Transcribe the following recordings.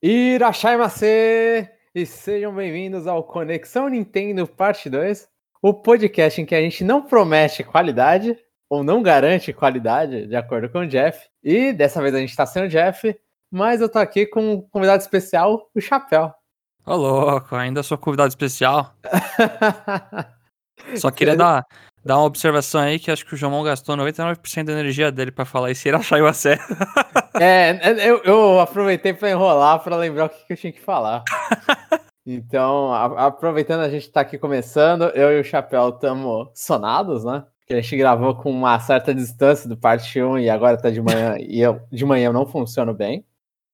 Irachai-mase! E sejam bem-vindos ao Conexão Nintendo Parte 2, o podcast em que a gente não promete qualidade, ou não garante qualidade, de acordo com o Jeff. E dessa vez a gente tá sem o Jeff, mas eu tô aqui com um convidado especial, o Chapéu. Ô, louco, ainda sou convidado especial. Só queria dar, dar uma observação aí que acho que o João gastou 99% da energia dele pra falar isso e ele achar o certo. É, eu, eu aproveitei pra enrolar pra lembrar o que, que eu tinha que falar. Então, a, aproveitando a gente tá aqui começando, eu e o Chapéu estamos sonados, né? Que a gente gravou com uma certa distância do parte 1 e agora tá de manhã e eu de manhã eu não funciono bem.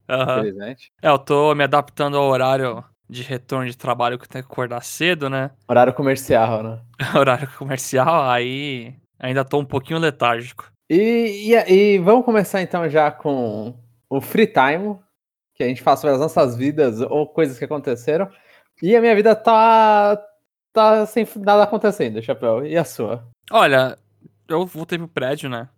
Aham. Infelizmente. É, eu tô me adaptando ao horário de retorno de trabalho que tenho que acordar cedo, né? Horário comercial, né? horário comercial, aí ainda tô um pouquinho letárgico. E, e, e vamos começar então já com o free time, que a gente fala sobre as nossas vidas ou coisas que aconteceram. E a minha vida tá tá sem nada acontecendo, Chapéu. E a sua? Olha, eu voltei pro prédio, né?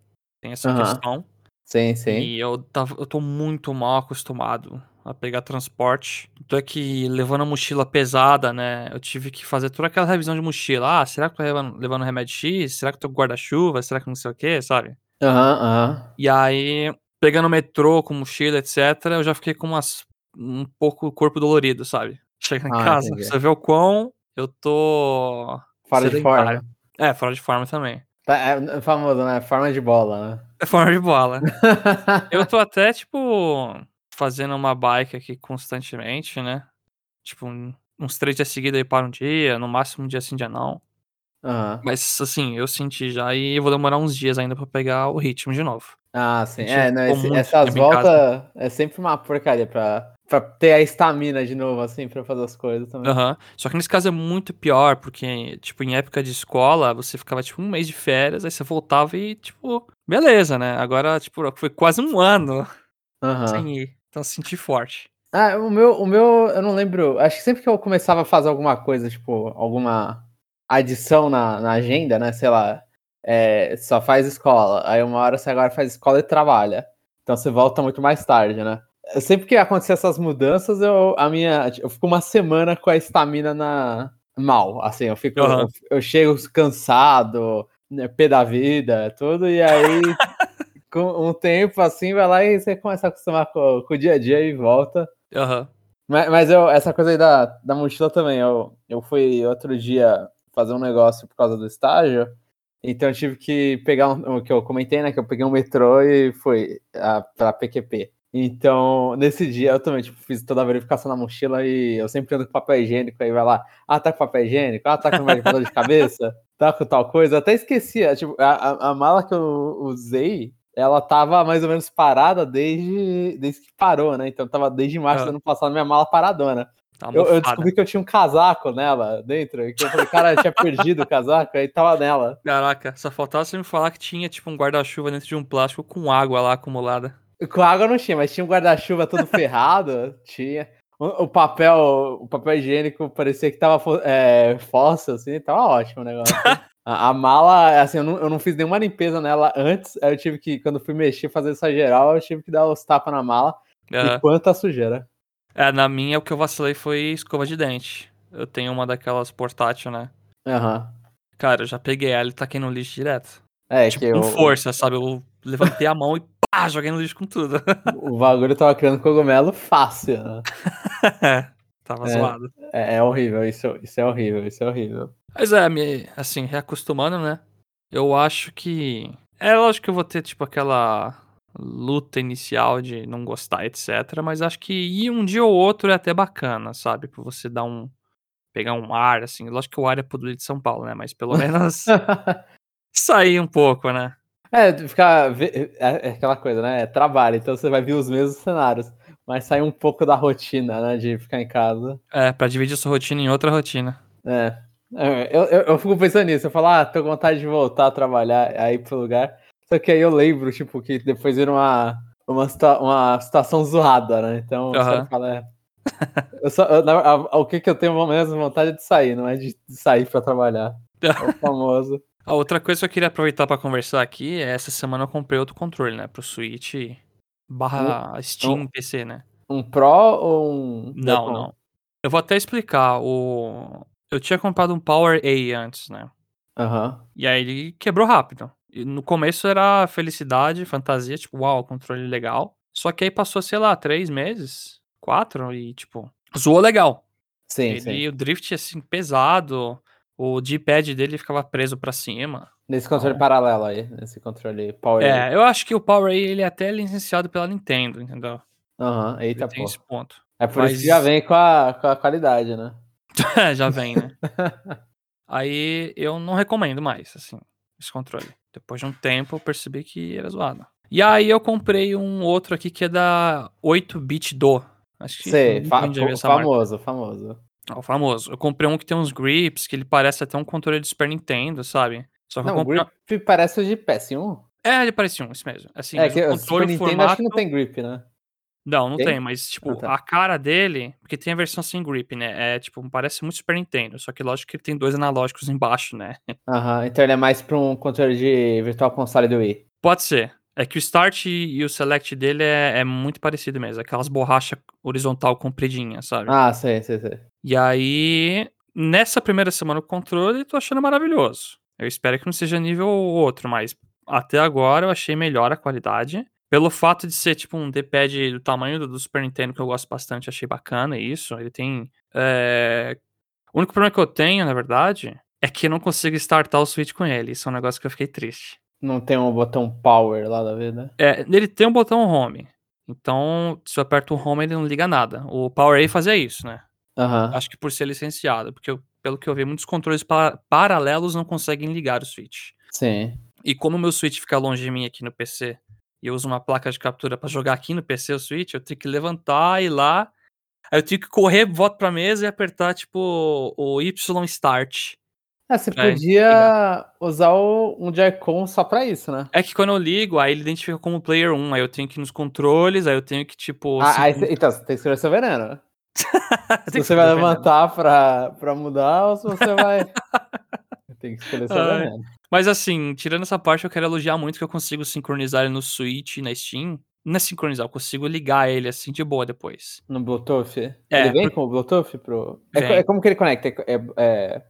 Tem essa Aham. questão. Sim, sim. E eu, tava, eu tô muito mal acostumado a pegar transporte. Tô aqui levando a mochila pesada, né? Eu tive que fazer toda aquela revisão de mochila. Ah, será que eu tô levando, levando remédio X? Será que eu tô com guarda-chuva? Será que não sei o que, sabe? Aham, aham. E aí, pegando metrô com mochila, etc., eu já fiquei com umas, um pouco o corpo dolorido, sabe? Chegando em Ah, casa, entendi. você vê o quão eu tô. Fora de forma. É, fora de forma também. Tá, É famoso, né? Forma de bola, né? É forma de bola. Eu tô até, tipo, fazendo uma bike aqui constantemente, né? Tipo, uns três dias seguidos aí para um dia, no máximo um dia sim, dia não. Aham. Mas, assim, eu senti já e eu vou demorar uns dias ainda pra pegar o ritmo de novo. Ah, sim. É, não, esse- essas voltas é sempre uma porcaria pra, pra ter a estamina de novo, assim, pra fazer as coisas também. Aham. Só que nesse caso é muito pior, porque, tipo, em época de escola, você ficava, tipo, um mês de férias, aí você voltava e, tipo, beleza, né? Agora, tipo, foi quase um ano Aham. sem ir. Então, senti forte. Ah, o meu, o meu, eu não lembro. Acho que sempre que eu começava a fazer alguma coisa, tipo, alguma adição na, na agenda, né? Sei lá, é, só faz escola. Aí uma hora você agora faz escola e trabalha. Então você volta muito mais tarde, né? Sempre que acontecer essas mudanças, eu, a minha, eu fico uma semana com a estamina na mal. Assim, eu fico, Aham. eu, eu chego cansado, né, pé da vida, tudo, e aí com um tempo assim, vai lá e você começa a acostumar com, com o dia a dia e volta. Aham. Mas, mas eu, essa coisa aí da, da mochila também, eu, eu fui outro dia fazer um negócio por causa do estágio, então eu tive que pegar um, o que eu comentei, né, que eu peguei um metrô e fui a, pra PQP. Então, nesse dia eu também, tipo, fiz toda a verificação na mochila e eu sempre ando com papel higiênico, aí vai lá, ah, tá com papel higiênico, ah, tá com remédio pra dor de cabeça, tá com tal coisa, eu até esquecia, tipo, a, a, a mala que eu usei, ela tava mais ou menos parada desde, desde que parou, né? Então tava desde março do Ah. ano passado, minha mala paradona. Tá Eu, eu descobri que eu tinha um casaco nela dentro, que eu falei, cara, eu tinha perdido o casaco, aí tava nela. Caraca, só faltava você me falar que tinha, tipo, um guarda-chuva dentro de um plástico com água lá acumulada. Com água não tinha, mas tinha um guarda-chuva todo ferrado, tinha. O, o papel, o papel higiênico parecia que tava é, fóssil, assim, tava ótimo o negócio. A, a mala, assim, eu não, eu não fiz nenhuma limpeza nela antes, aí eu tive que, quando fui mexer, fazer essa geral, eu tive que dar os tapas na mala. E Aham. quanta sujeira. É, na minha o que eu vacilei foi escova de dente. Eu tenho uma daquelas portátil, né? Aham. Cara, eu já peguei ela e taquei no lixo direto. É, tipo, que com o, força, sabe? Eu levantei a mão e pá, joguei no lixo com tudo. o bagulho tava criando cogumelo fácil, né? tava É. zoado. É, é horrível, isso, isso é horrível, isso é horrível. Mas é, me, assim, reacostumando, né? Eu acho que. É lógico que eu vou ter, tipo, aquela luta inicial de não gostar, etc. Mas acho que ir um dia ou outro é até bacana, sabe? Pra você dar um. pegar um ar, assim. Lógico que o ar é poluído de São Paulo, né? Mas pelo menos sair um pouco, né? É, ficar. É, é aquela coisa, né? É trabalho, então você vai ver os mesmos cenários. Mas sair um pouco da rotina, né? De ficar em casa. É, pra dividir sua rotina em outra rotina. É. É, Eu, eu, eu fico pensando nisso. Eu falo, ah, tô com vontade de voltar a trabalhar, aí pro lugar. Só que aí eu lembro, tipo, que depois vira uma, uma, uma situação zoada, né? Então você Aham. fala, é. Eu só, eu- na- a- o que, que eu tenho mesmo vontade é de sair, não é de, de sair pra trabalhar. É o famoso. A outra coisa que eu queria aproveitar pra conversar aqui é essa semana eu comprei outro controle, né? Pro Switch barra Steam um- PC, né? Um Pro ou um. Não, não. Eu vou até explicar. O... Eu tinha comprado um Power A antes, né? Aham. E aí ele quebrou rápido. E no começo era felicidade, fantasia, tipo, uau, controle legal. Só que aí passou, sei lá, três meses, quatro, e tipo, zoou legal. Sim, ele, sim. o drift, assim, pesado. O D-pad dele ficava preso pra cima. Nesse controle Então- paralelo aí, nesse controle Power. É, eu acho que o Power A ele é até licenciado pela Nintendo, entendeu? Aham, Ele eita tem pô. esse ponto. É por Mas- isso que já vem com a, com a qualidade, né? Já vem, né? Aí eu não recomendo mais, assim, esse controle. Depois de um tempo eu percebi que era zoado. E aí eu comprei um outro aqui que é da 8-bit do. Acho que Sei, fa- gente já viu fa- essa marca. famoso, famoso. É o famoso. Eu comprei um que tem uns grips, que ele parece até um controle de Super Nintendo, sabe? Só que eu Não, o comprei. grip parece o de PS1. É, ele parece um, isso mesmo. Assim, é que o Super controle, o Nintendo formato... acho que não tem grip, né? Não, não Tem? tem, mas, tipo, Ah, tá. a cara dele, porque tem a versão sem grip, né? É, tipo, parece muito Super Nintendo, só que lógico que ele tem dois analógicos embaixo, né? Aham, então ele é mais pra um controle de Virtual Console do Wii. Pode ser. É que o Start e o Select dele é, é muito parecido mesmo, aquelas borrachas horizontal compridinha, sabe? Ah, sei, sei, sei. E aí, nessa primeira semana do controle, tô achando maravilhoso. Eu espero que não seja nível outro, mas até agora eu achei melhor a qualidade. Pelo fato de ser tipo um D-pad do tamanho do, do Super Nintendo, que eu gosto bastante, achei bacana isso. Ele tem. é, O único problema que eu tenho, na verdade, é que eu não consigo startar o Switch com ele. Isso é um negócio que eu fiquei triste. Não tem um botão Power lá da vida. É, ele tem um botão home. Então, se eu aperto o home, ele não liga nada. O PowerA fazia isso, né? Aham. Acho que por ser licenciado, porque eu- pelo que eu vi, muitos controles pa- paralelos não conseguem ligar o Switch. Sim. E como o meu Switch fica longe de mim aqui no PC, e eu uso uma placa de captura pra jogar aqui no PC o Switch, eu tenho que levantar e ir lá. Aí eu tenho que correr, volto pra mesa e apertar, tipo, o Y Start. Ah, você podia usar o- um Joy-Con só pra isso, né? É que quando eu ligo, aí ele identifica como Player 1, aí eu tenho que ir nos controles, aí eu tenho que, tipo. Ah, aí então, você tem que escolher seu veneno. né? Se você vai levantar pra, pra mudar ou se você vai. tem que Ai. veneno. Mas assim, tirando essa parte, eu quero elogiar muito que eu consigo sincronizar ele no Switch e na Steam. Não é sincronizar, eu consigo ligar ele assim de boa depois. No Bluetooth? É, ele vem por- com o Bluetooth pro. É, é como que ele conecta? É, é,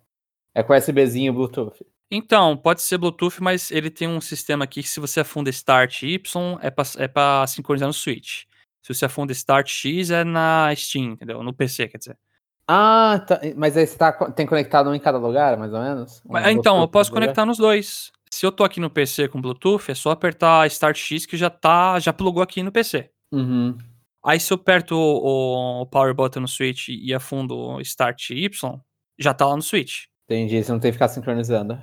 é com USBzinho Bluetooth. Então, pode ser Bluetooth, mas ele tem um sistema aqui que se você afunda Start Y, é pra, é pra sincronizar no Switch. Se você afunda Start X, é na Steam, entendeu? No PC, quer dizer. Ah, tá, mas aí você tá, tem conectado um em cada lugar, mais ou menos? Um então, eu posso cada lugar? conectar nos dois. Se eu tô aqui no PC com Bluetooth, é só apertar Start X que já tá, já plugou aqui no PC. Uhum. Aí se eu aperto o, o Power Button no Switch e afundo o Start Y, já tá lá no Switch. Entendi, você não tem que ficar sincronizando.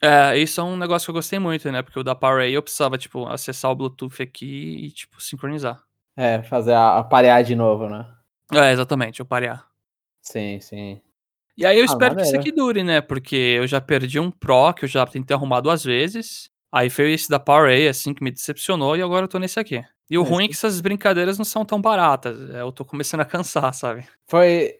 É, isso é um negócio que eu gostei muito, né? Porque o da Power eu precisava, tipo, acessar o Bluetooth aqui e, tipo, sincronizar. É, fazer a, a parear de novo, né? É, exatamente, eu parear. Sim, sim. E aí eu Ah, espero que isso aqui dure, né? Porque eu já perdi um Pro que eu já tentei arrumar duas vezes. Aí foi esse da Power A, assim, que me decepcionou e agora eu tô nesse aqui. E o É, ruim é que essas brincadeiras não são tão baratas. é, Eu tô começando a cansar, sabe? Foi.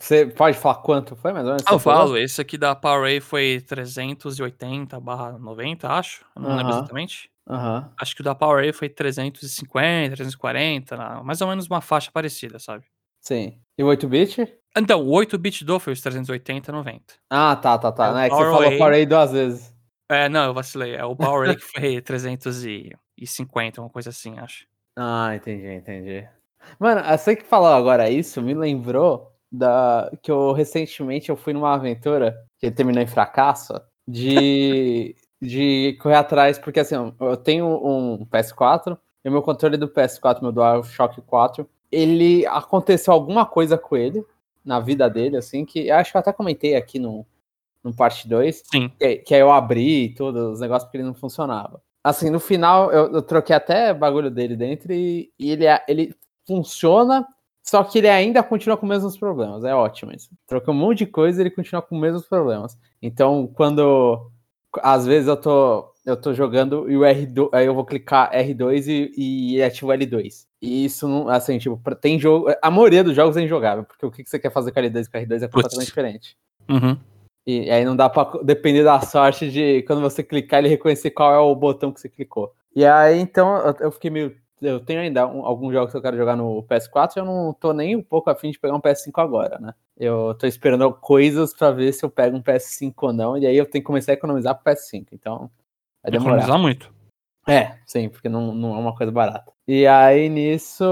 Você pode falar quanto foi, mais ou menos? Ah, eu falou? falo, esse aqui da Power A foi 380 barra 90, acho. Eu não lembro Aham. exatamente. Aham. Acho que o da Power A foi 350, 340, na- mais ou menos uma faixa parecida, sabe? Sim. E o 8-bit? Então, o 8-bit do foi os 380, 90. Ah, tá, tá, É tá. Não, é que você falou A duas vezes. É, não, eu vacilei. É o Power que foi 350, uma coisa assim, acho. Ah, entendi, entendi. Mano, você que falou agora isso me lembrou da que eu recentemente eu fui numa aventura que terminou em fracasso de de correr atrás, porque assim, eu tenho um PS4 e o meu controle do PS4, meu DualShock 4, ele aconteceu alguma coisa com ele na vida dele, assim, que eu acho que eu até comentei aqui no, no parte 2, Sim. que, que aí eu abri e tudo, os negócios porque ele não funcionava. Assim, no final, eu, eu troquei até bagulho dele dentro e, e ele, é- ele funciona, só que ele ainda continua com os mesmos problemas. É ótimo isso. Troquei um monte de coisa e ele continua com os mesmos problemas. Então, quando. Às vezes eu tô, eu tô jogando e o R2, aí eu vou clicar R2 e, e ativo L2. E isso não, assim, tipo, tem jogo. A maioria dos jogos é injogável, porque o que você quer fazer com L2 e com R2 é completamente diferente. Uhum. E aí não dá pra depender da sorte de quando você clicar ele reconhecer qual é o botão que você clicou. E aí então eu- fiquei meio eu tenho ainda um, alguns jogos que eu quero jogar no PS4 e eu não tô nem um pouco afim de pegar um PS5 agora, né? Eu tô esperando coisas para ver se eu pego um PS5 ou não, e aí eu tenho que começar a economizar pro PS5, então vai demorar. Economizar muito. É, sim, porque não, não é uma coisa barata. E aí nisso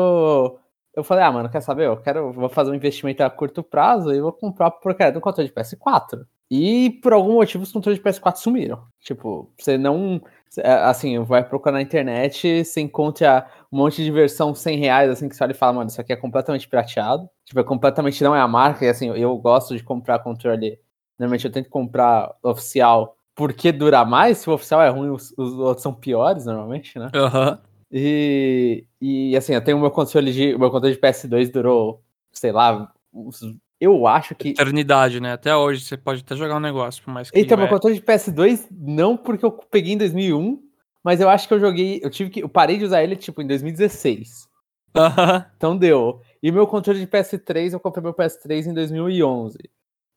eu falei, ah, mano, quer saber? Eu quero, vou fazer um investimento a curto prazo e vou comprar por porcaria do controle de PS4. E por algum motivo os controles de PS4 sumiram. Tipo, você não. É, assim, vai procurar na internet, você encontra um monte de versão 100 reais, assim, que você olha e fala, mano, isso aqui é completamente pirateado. Tipo, é completamente não é a marca. E assim, eu gosto de comprar controle. Normalmente eu tento comprar oficial porque dura mais. Se o oficial é ruim, os, os outros são piores, normalmente, né? Uhum. E, e assim, eu tenho o meu controle de. O meu controle de PS2 durou, sei lá, uns eu acho que. Eternidade, né? Até hoje você pode até jogar um negócio, por mais que. Então, meu controle de PS2, não porque eu peguei em 2001, mas eu acho que eu joguei. Eu tive que. Eu parei de usar ele, tipo, em 2016. Aham. então deu. E meu controle de PS3, eu comprei meu PS3 em 2011.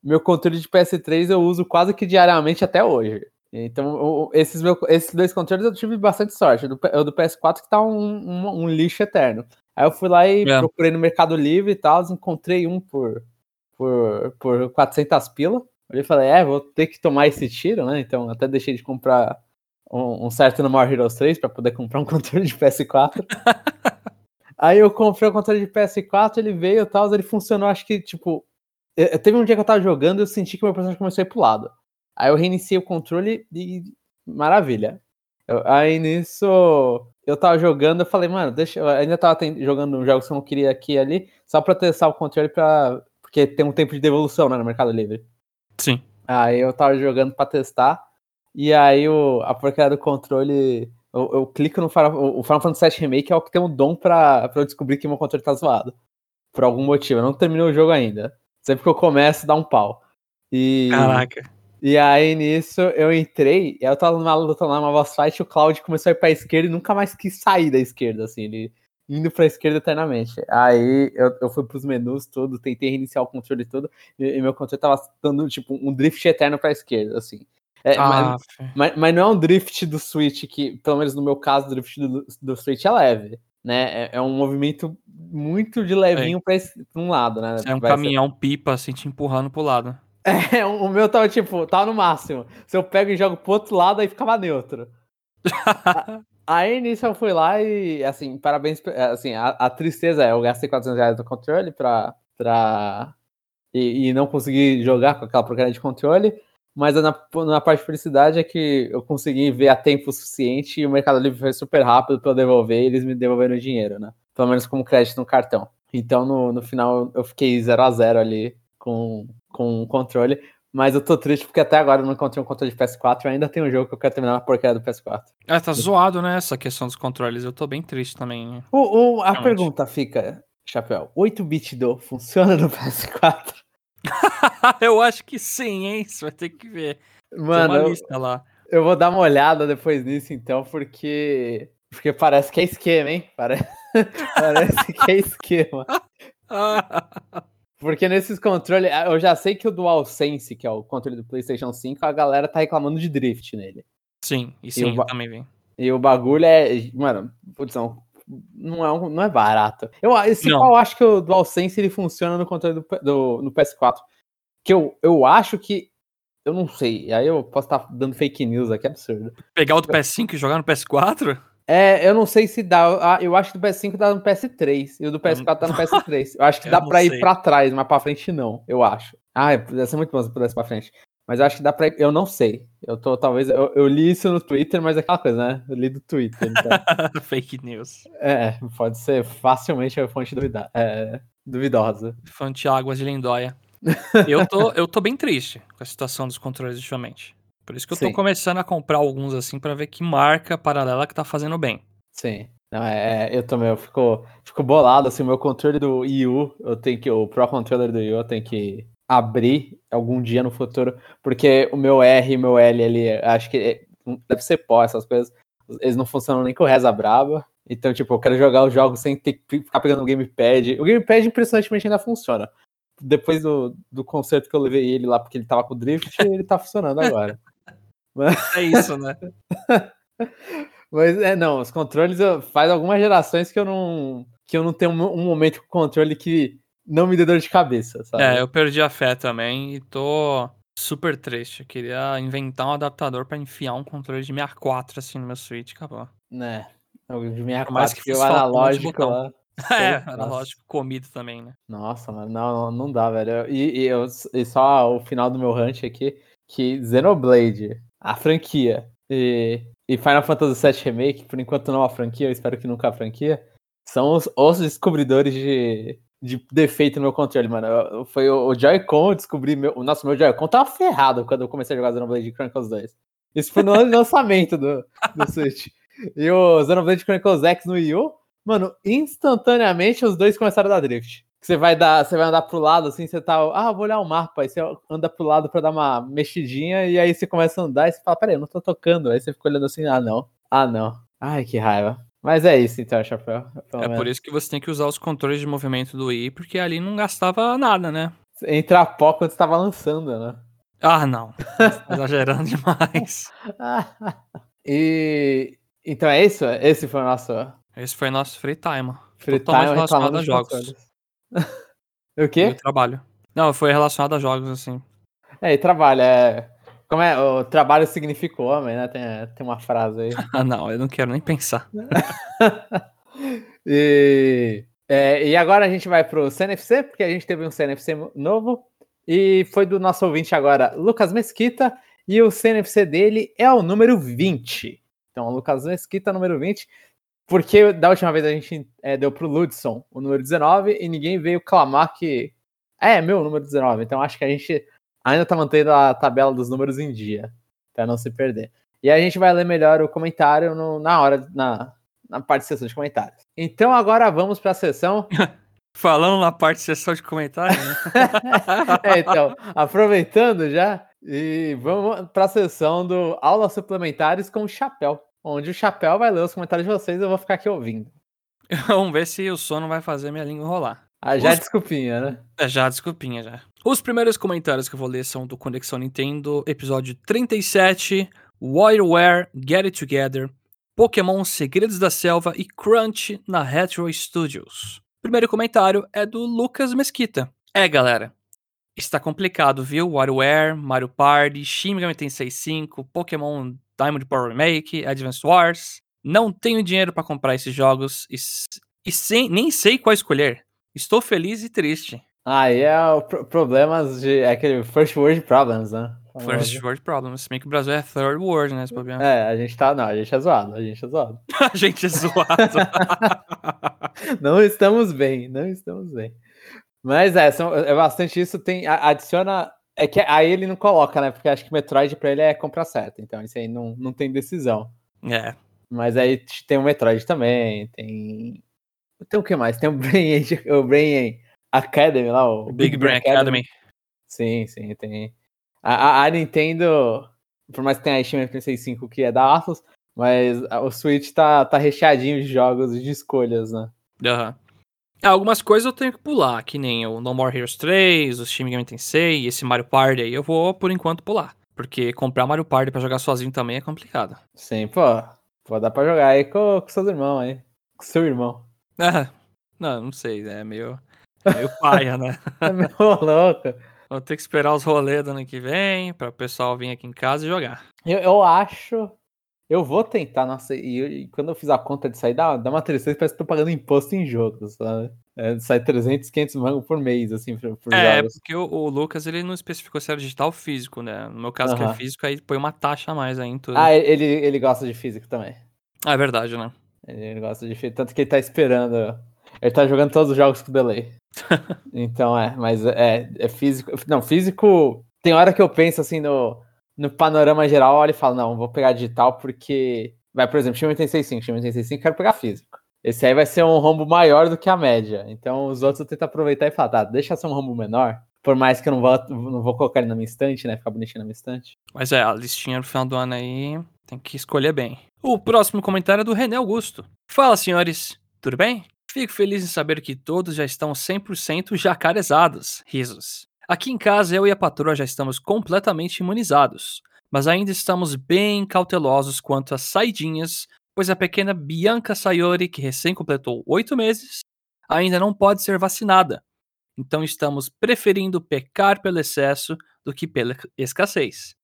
Meu controle de PS3 eu uso quase que diariamente até hoje. Então, esses, meu, esses dois controles eu tive bastante sorte. O do, do PS4 que tá um, um, um, lixo eterno. Aí eu fui lá e é. procurei no Mercado Livre e tal, encontrei um por por, por 400 pila. Eu falei, é, vou ter que tomar esse tiro, né? Então até deixei de comprar um, um certo no More Heroes 3 para poder comprar um controle de PS4. Aí eu comprei o controle de PS4, ele veio e tal, ele funcionou, acho que, tipo. Teve um dia que eu tava jogando e eu senti que meu personagem começou a ir pro lado. Aí eu reiniciei o controle e. Maravilha. Eu, aí nisso eu tava jogando, eu falei, mano, deixa. Eu ainda tava jogando um jogo que eu não queria aqui e ali, só pra testar o controle pra porque tem um tempo de devolução né, no Mercado Livre. Sim. Aí eu tava jogando pra testar. E aí o, a porcaria do controle. Eu, eu clico no Final, o Final Fantasy VII Remake é o que tem um dom pra, pra eu descobrir que meu controle tá zoado. Por algum motivo. Eu não terminei o jogo ainda. Sempre que eu começo, dá um pau. E, Caraca. E aí nisso eu entrei, e eu tava numa luta lá, uma boss fight, o Cloud começou a ir pra esquerda e nunca mais quis sair da esquerda, assim. Ele indo para a esquerda eternamente. Aí eu, eu fui para os menus tudo, tentei reiniciar o controle todo e, e meu controle tava dando tipo um drift eterno para a esquerda, assim. É, ah, mas, mas, mas, não é um drift do Switch que, pelo menos no meu caso, o drift do, do Switch é leve, né? É, é um movimento muito de levinho para um lado, né? É um Vai caminhão ser... pipa assim te empurrando pro lado. É, o meu tava tipo, tava no máximo. Se eu pego e jogo pro outro lado, aí ficava neutro. Aí nisso eu fui lá e, assim, parabéns. Assim, a, a tristeza é: eu gastei 400 reais no controle pra. pra e, e não consegui jogar com aquela porcaria de controle. Mas na, na parte de felicidade é que eu consegui ver a tempo suficiente e o Mercado Livre foi super rápido para eu devolver e eles me devolveram o dinheiro, né? Pelo menos como crédito no cartão. Então no, no final eu fiquei 0 a 0 ali com, com o controle. Mas eu tô triste porque até agora eu não encontrei um controle de PS4 e ainda tem um jogo que eu quero terminar na porcaria do PS4. É, tá zoado, né? Essa questão dos controles. Eu tô bem triste também. O, o a Realmente. pergunta fica, Chapéu: 8-bit do funciona no PS4? eu acho que sim, hein? Você vai ter que ver. Mano, tem uma lista lá. Eu vou dar uma olhada depois nisso, então, porque. Porque parece que é esquema, hein? Parece, parece que é esquema. Porque nesses controles, eu já sei que o DualSense, que é o controle do PlayStation 5, a galera tá reclamando de drift nele. Sim, e sim, e o, também vem. E o bagulho é, mano, putz, não, não é, não é barato. Eu, esse eu acho que o DualSense ele funciona no controle do, do no PS4. Que eu, eu acho que eu não sei. Aí eu posso estar tá dando fake news aqui, absurdo. Pegar o do PS5 e jogar no PS4? É, eu não sei se dá. Ah, eu acho que do PS5 dá no PS3 e o do PS4 tá no PS3. Eu acho que dá pra sei. ir pra trás, mas pra frente não, eu acho. Ah, deve ser muito bom se pudesse pra frente. Mas eu acho que dá pra. Eu não sei. Eu tô, talvez. Eu, eu, li isso no Twitter, mas é aquela coisa, né? Eu li do Twitter. Então... Fake news. É, pode ser facilmente a fonte duvida... é, duvidosa. Fonte Águas de Lindóia. eu, tô, eu tô bem triste com a situação dos controles ultimamente. Por isso que eu tô Sim. começando a comprar alguns assim para ver que marca paralela que tá fazendo bem. Sim. Não, é, é eu também, eu fico, fico bolado, assim, o meu controle do Wii eu tenho que, o Pro Controller do Wii eu tenho que abrir algum dia no futuro, porque o meu R e meu L ali, acho que é, deve ser pó, essas coisas, eles não funcionam nem com reza braba, então, tipo, eu quero jogar os jogos sem ter que ficar pegando o gamepad. O gamepad, impressionantemente, ainda funciona. Depois do, do concerto que eu levei ele lá, porque ele tava com drift, ele tá funcionando agora. É isso, né? Mas é, não, os controles eu, faz algumas gerações que eu não. que eu não tenho um, um momento com o controle que não me dê dor de cabeça, sabe? É, eu perdi a fé também e tô super triste. Eu queria inventar um adaptador pra enfiar um controle de 64 assim no meu Switch, acabou. Né. O de 64 mais que o analógico lá. É, Nossa. analógico comido também, né? Nossa, mano, não, não dá, velho. E, e eu, e só o final do meu hunt aqui, que Xenoblade, a franquia, e, e Final Fantasy VII Remake, por enquanto não a franquia, eu espero que nunca a franquia, são os, os descobridores de, de defeito no meu controle, mano. Foi o, Joy-Con, eu descobri, meu, nossa, meu Joy-Con tava ferrado quando eu comecei a jogar Xenoblade Chronicles 2. Isso foi no lançamento do, do Switch. E o Xenoblade Chronicles X no Wii U, mano, instantaneamente os dois começaram a dar drift. Você vai dar, você vai andar pro lado assim, você tá, ah, vou olhar o mapa, aí você anda pro lado pra dar uma mexidinha e aí você começa a andar e você fala, peraí, eu não tô tocando. Aí você fica olhando assim, ah, não. Ah, não. Ai, que raiva. Mas é isso então, Chapéu. Pelo É por isso que você tem que usar os controles de movimento do Wii, porque ali não gastava nada, né? Entrar pó quando você tava lançando, né? Ah, não. Exagerando demais. e então é isso? Esse foi o nosso Esse foi nosso free time. free Totalmente time relacionado a jogos. o quê? trabalho. Não, foi relacionado a jogos, assim. É, e trabalho, é. Como é? O trabalho significa o homem, né? Tem, tem uma frase aí. Ah, não, eu não quero nem pensar. e, é, e agora a gente vai pro CNFC, porque a gente teve um CNFC novo. E foi do nosso ouvinte agora, Lucas Mesquita. E o CNFC dele é o número 20. Então, Lucas Mesquita, número 20. Porque da última vez a gente é, deu pro Ludson o número 19 e ninguém veio clamar que é meu número 19. Então acho que a gente ainda tá mantendo a tabela dos números em dia, para não se perder. E a gente vai ler melhor o comentário no- na hora, na, na parte de sessão de comentários. Então agora vamos para a sessão. Falando na parte de sessão de comentário, né? É, então, aproveitando já, e vamos para a sessão do aulas suplementares com o Chapéu, onde o Chapéu vai ler os comentários de vocês e eu vou ficar aqui ouvindo. Vamos ver se o sono vai fazer minha língua rolar. Ah, já Os- desculpinha, né? É, já, desculpinha já. Os primeiros comentários que eu vou ler são do Conexão Nintendo, episódio 37, WarioWare Get It Together, Pokémon Segredos da Selva e Crunch na Retro Studios. Primeiro comentário é do Lucas Mesquita. É, galera, está complicado, viu? WarioWare, Mario Party, Shin Megami Tensei 5, Pokémon Diamond Power Remake, Advance Wars. Não tenho dinheiro para comprar esses jogos e, e sem- nem sei qual escolher. Estou feliz e triste. Aí é o pro- problemas de. É aquele first world problems, né? First world problems. Se bem que o Brasil é third world, né? Esse problema. É, a gente tá. Não, a gente é zoado, a gente é zoado. A gente é zoado. Não estamos bem, não estamos bem. Mas é, são, é bastante isso. Tem, adiciona. É que aí ele não coloca, né? Porque acho que Metroid pra ele é compra certa. Então isso aí não, não tem decisão. é. Mas aí tem o Metroid também. Tem. Tem o que mais? Tem o Brain, Age- o Brain Academy lá, o Big Brain Academy. Sim, sim, tem. A, a- a Nintendo, por mais que tenha a Steam Play 5 que é da Asus, mas o Switch tá, tá recheadinho de jogos e de escolhas, né? Aham. Ah, algumas coisas eu tenho que pular, que nem o No More Heroes 3, o Shin Megami Tensei, esse Mario Party aí, eu vou, por enquanto, pular. Porque comprar Mario Party pra jogar sozinho também é complicado. Sim, pô. Pô, dá pra jogar aí com, com seus irmãos aí. Com seu irmão. Ah, não, não sei, é meio, meio paia, né? É meio louco. Vou ter que esperar os rolês do ano que vem, pra o pessoal vir aqui em casa e jogar. Eu, eu acho. Eu vou tentar, nossa, e, eu- e quando eu fiz a conta de sair, dá, dá uma tristeza, parece que tô pagando imposto em jogos, sabe? É, sai 300, 500 mangos por mês, assim, por, por É, jogos. porque o, o Lucas, ele não especificou se era digital ou físico, né? No meu caso, que é físico, aí põe uma taxa a mais aí em tudo. Ah, ele, ele gosta de físico também. Ah, é verdade, né? Ele gosta de físico, tanto que ele tá esperando. Ele tá jogando todos os jogos com delay. então é, mas é, é físico. Não, físico. Tem hora que eu penso assim no, no panorama geral, olho e falo, não, vou pegar digital porque. Vai, por exemplo, Shimmy 865, Shimmy 865, quero pegar físico. Esse aí vai ser um rombo maior do que a média. Então os outros eu tento aproveitar e falar, tá, deixa ser um rombo menor. Por mais que eu não vou, não vou colocar ele na minha estante, né? Ficar bonitinho na minha estante. Mas é, a listinha no final do ano aí tem que escolher bem. O próximo comentário é do René Augusto. Fala, senhores, tudo bem? Fico feliz em saber que todos já estão 100% jacarezados. Risos. Aqui em casa, eu e a patroa já estamos completamente imunizados, mas ainda estamos bem cautelosos quanto às saidinhas pois a pequena Bianca Sayori, que recém completou oito meses, ainda não pode ser vacinada. Então estamos preferindo pecar pelo excesso do que pela escassez.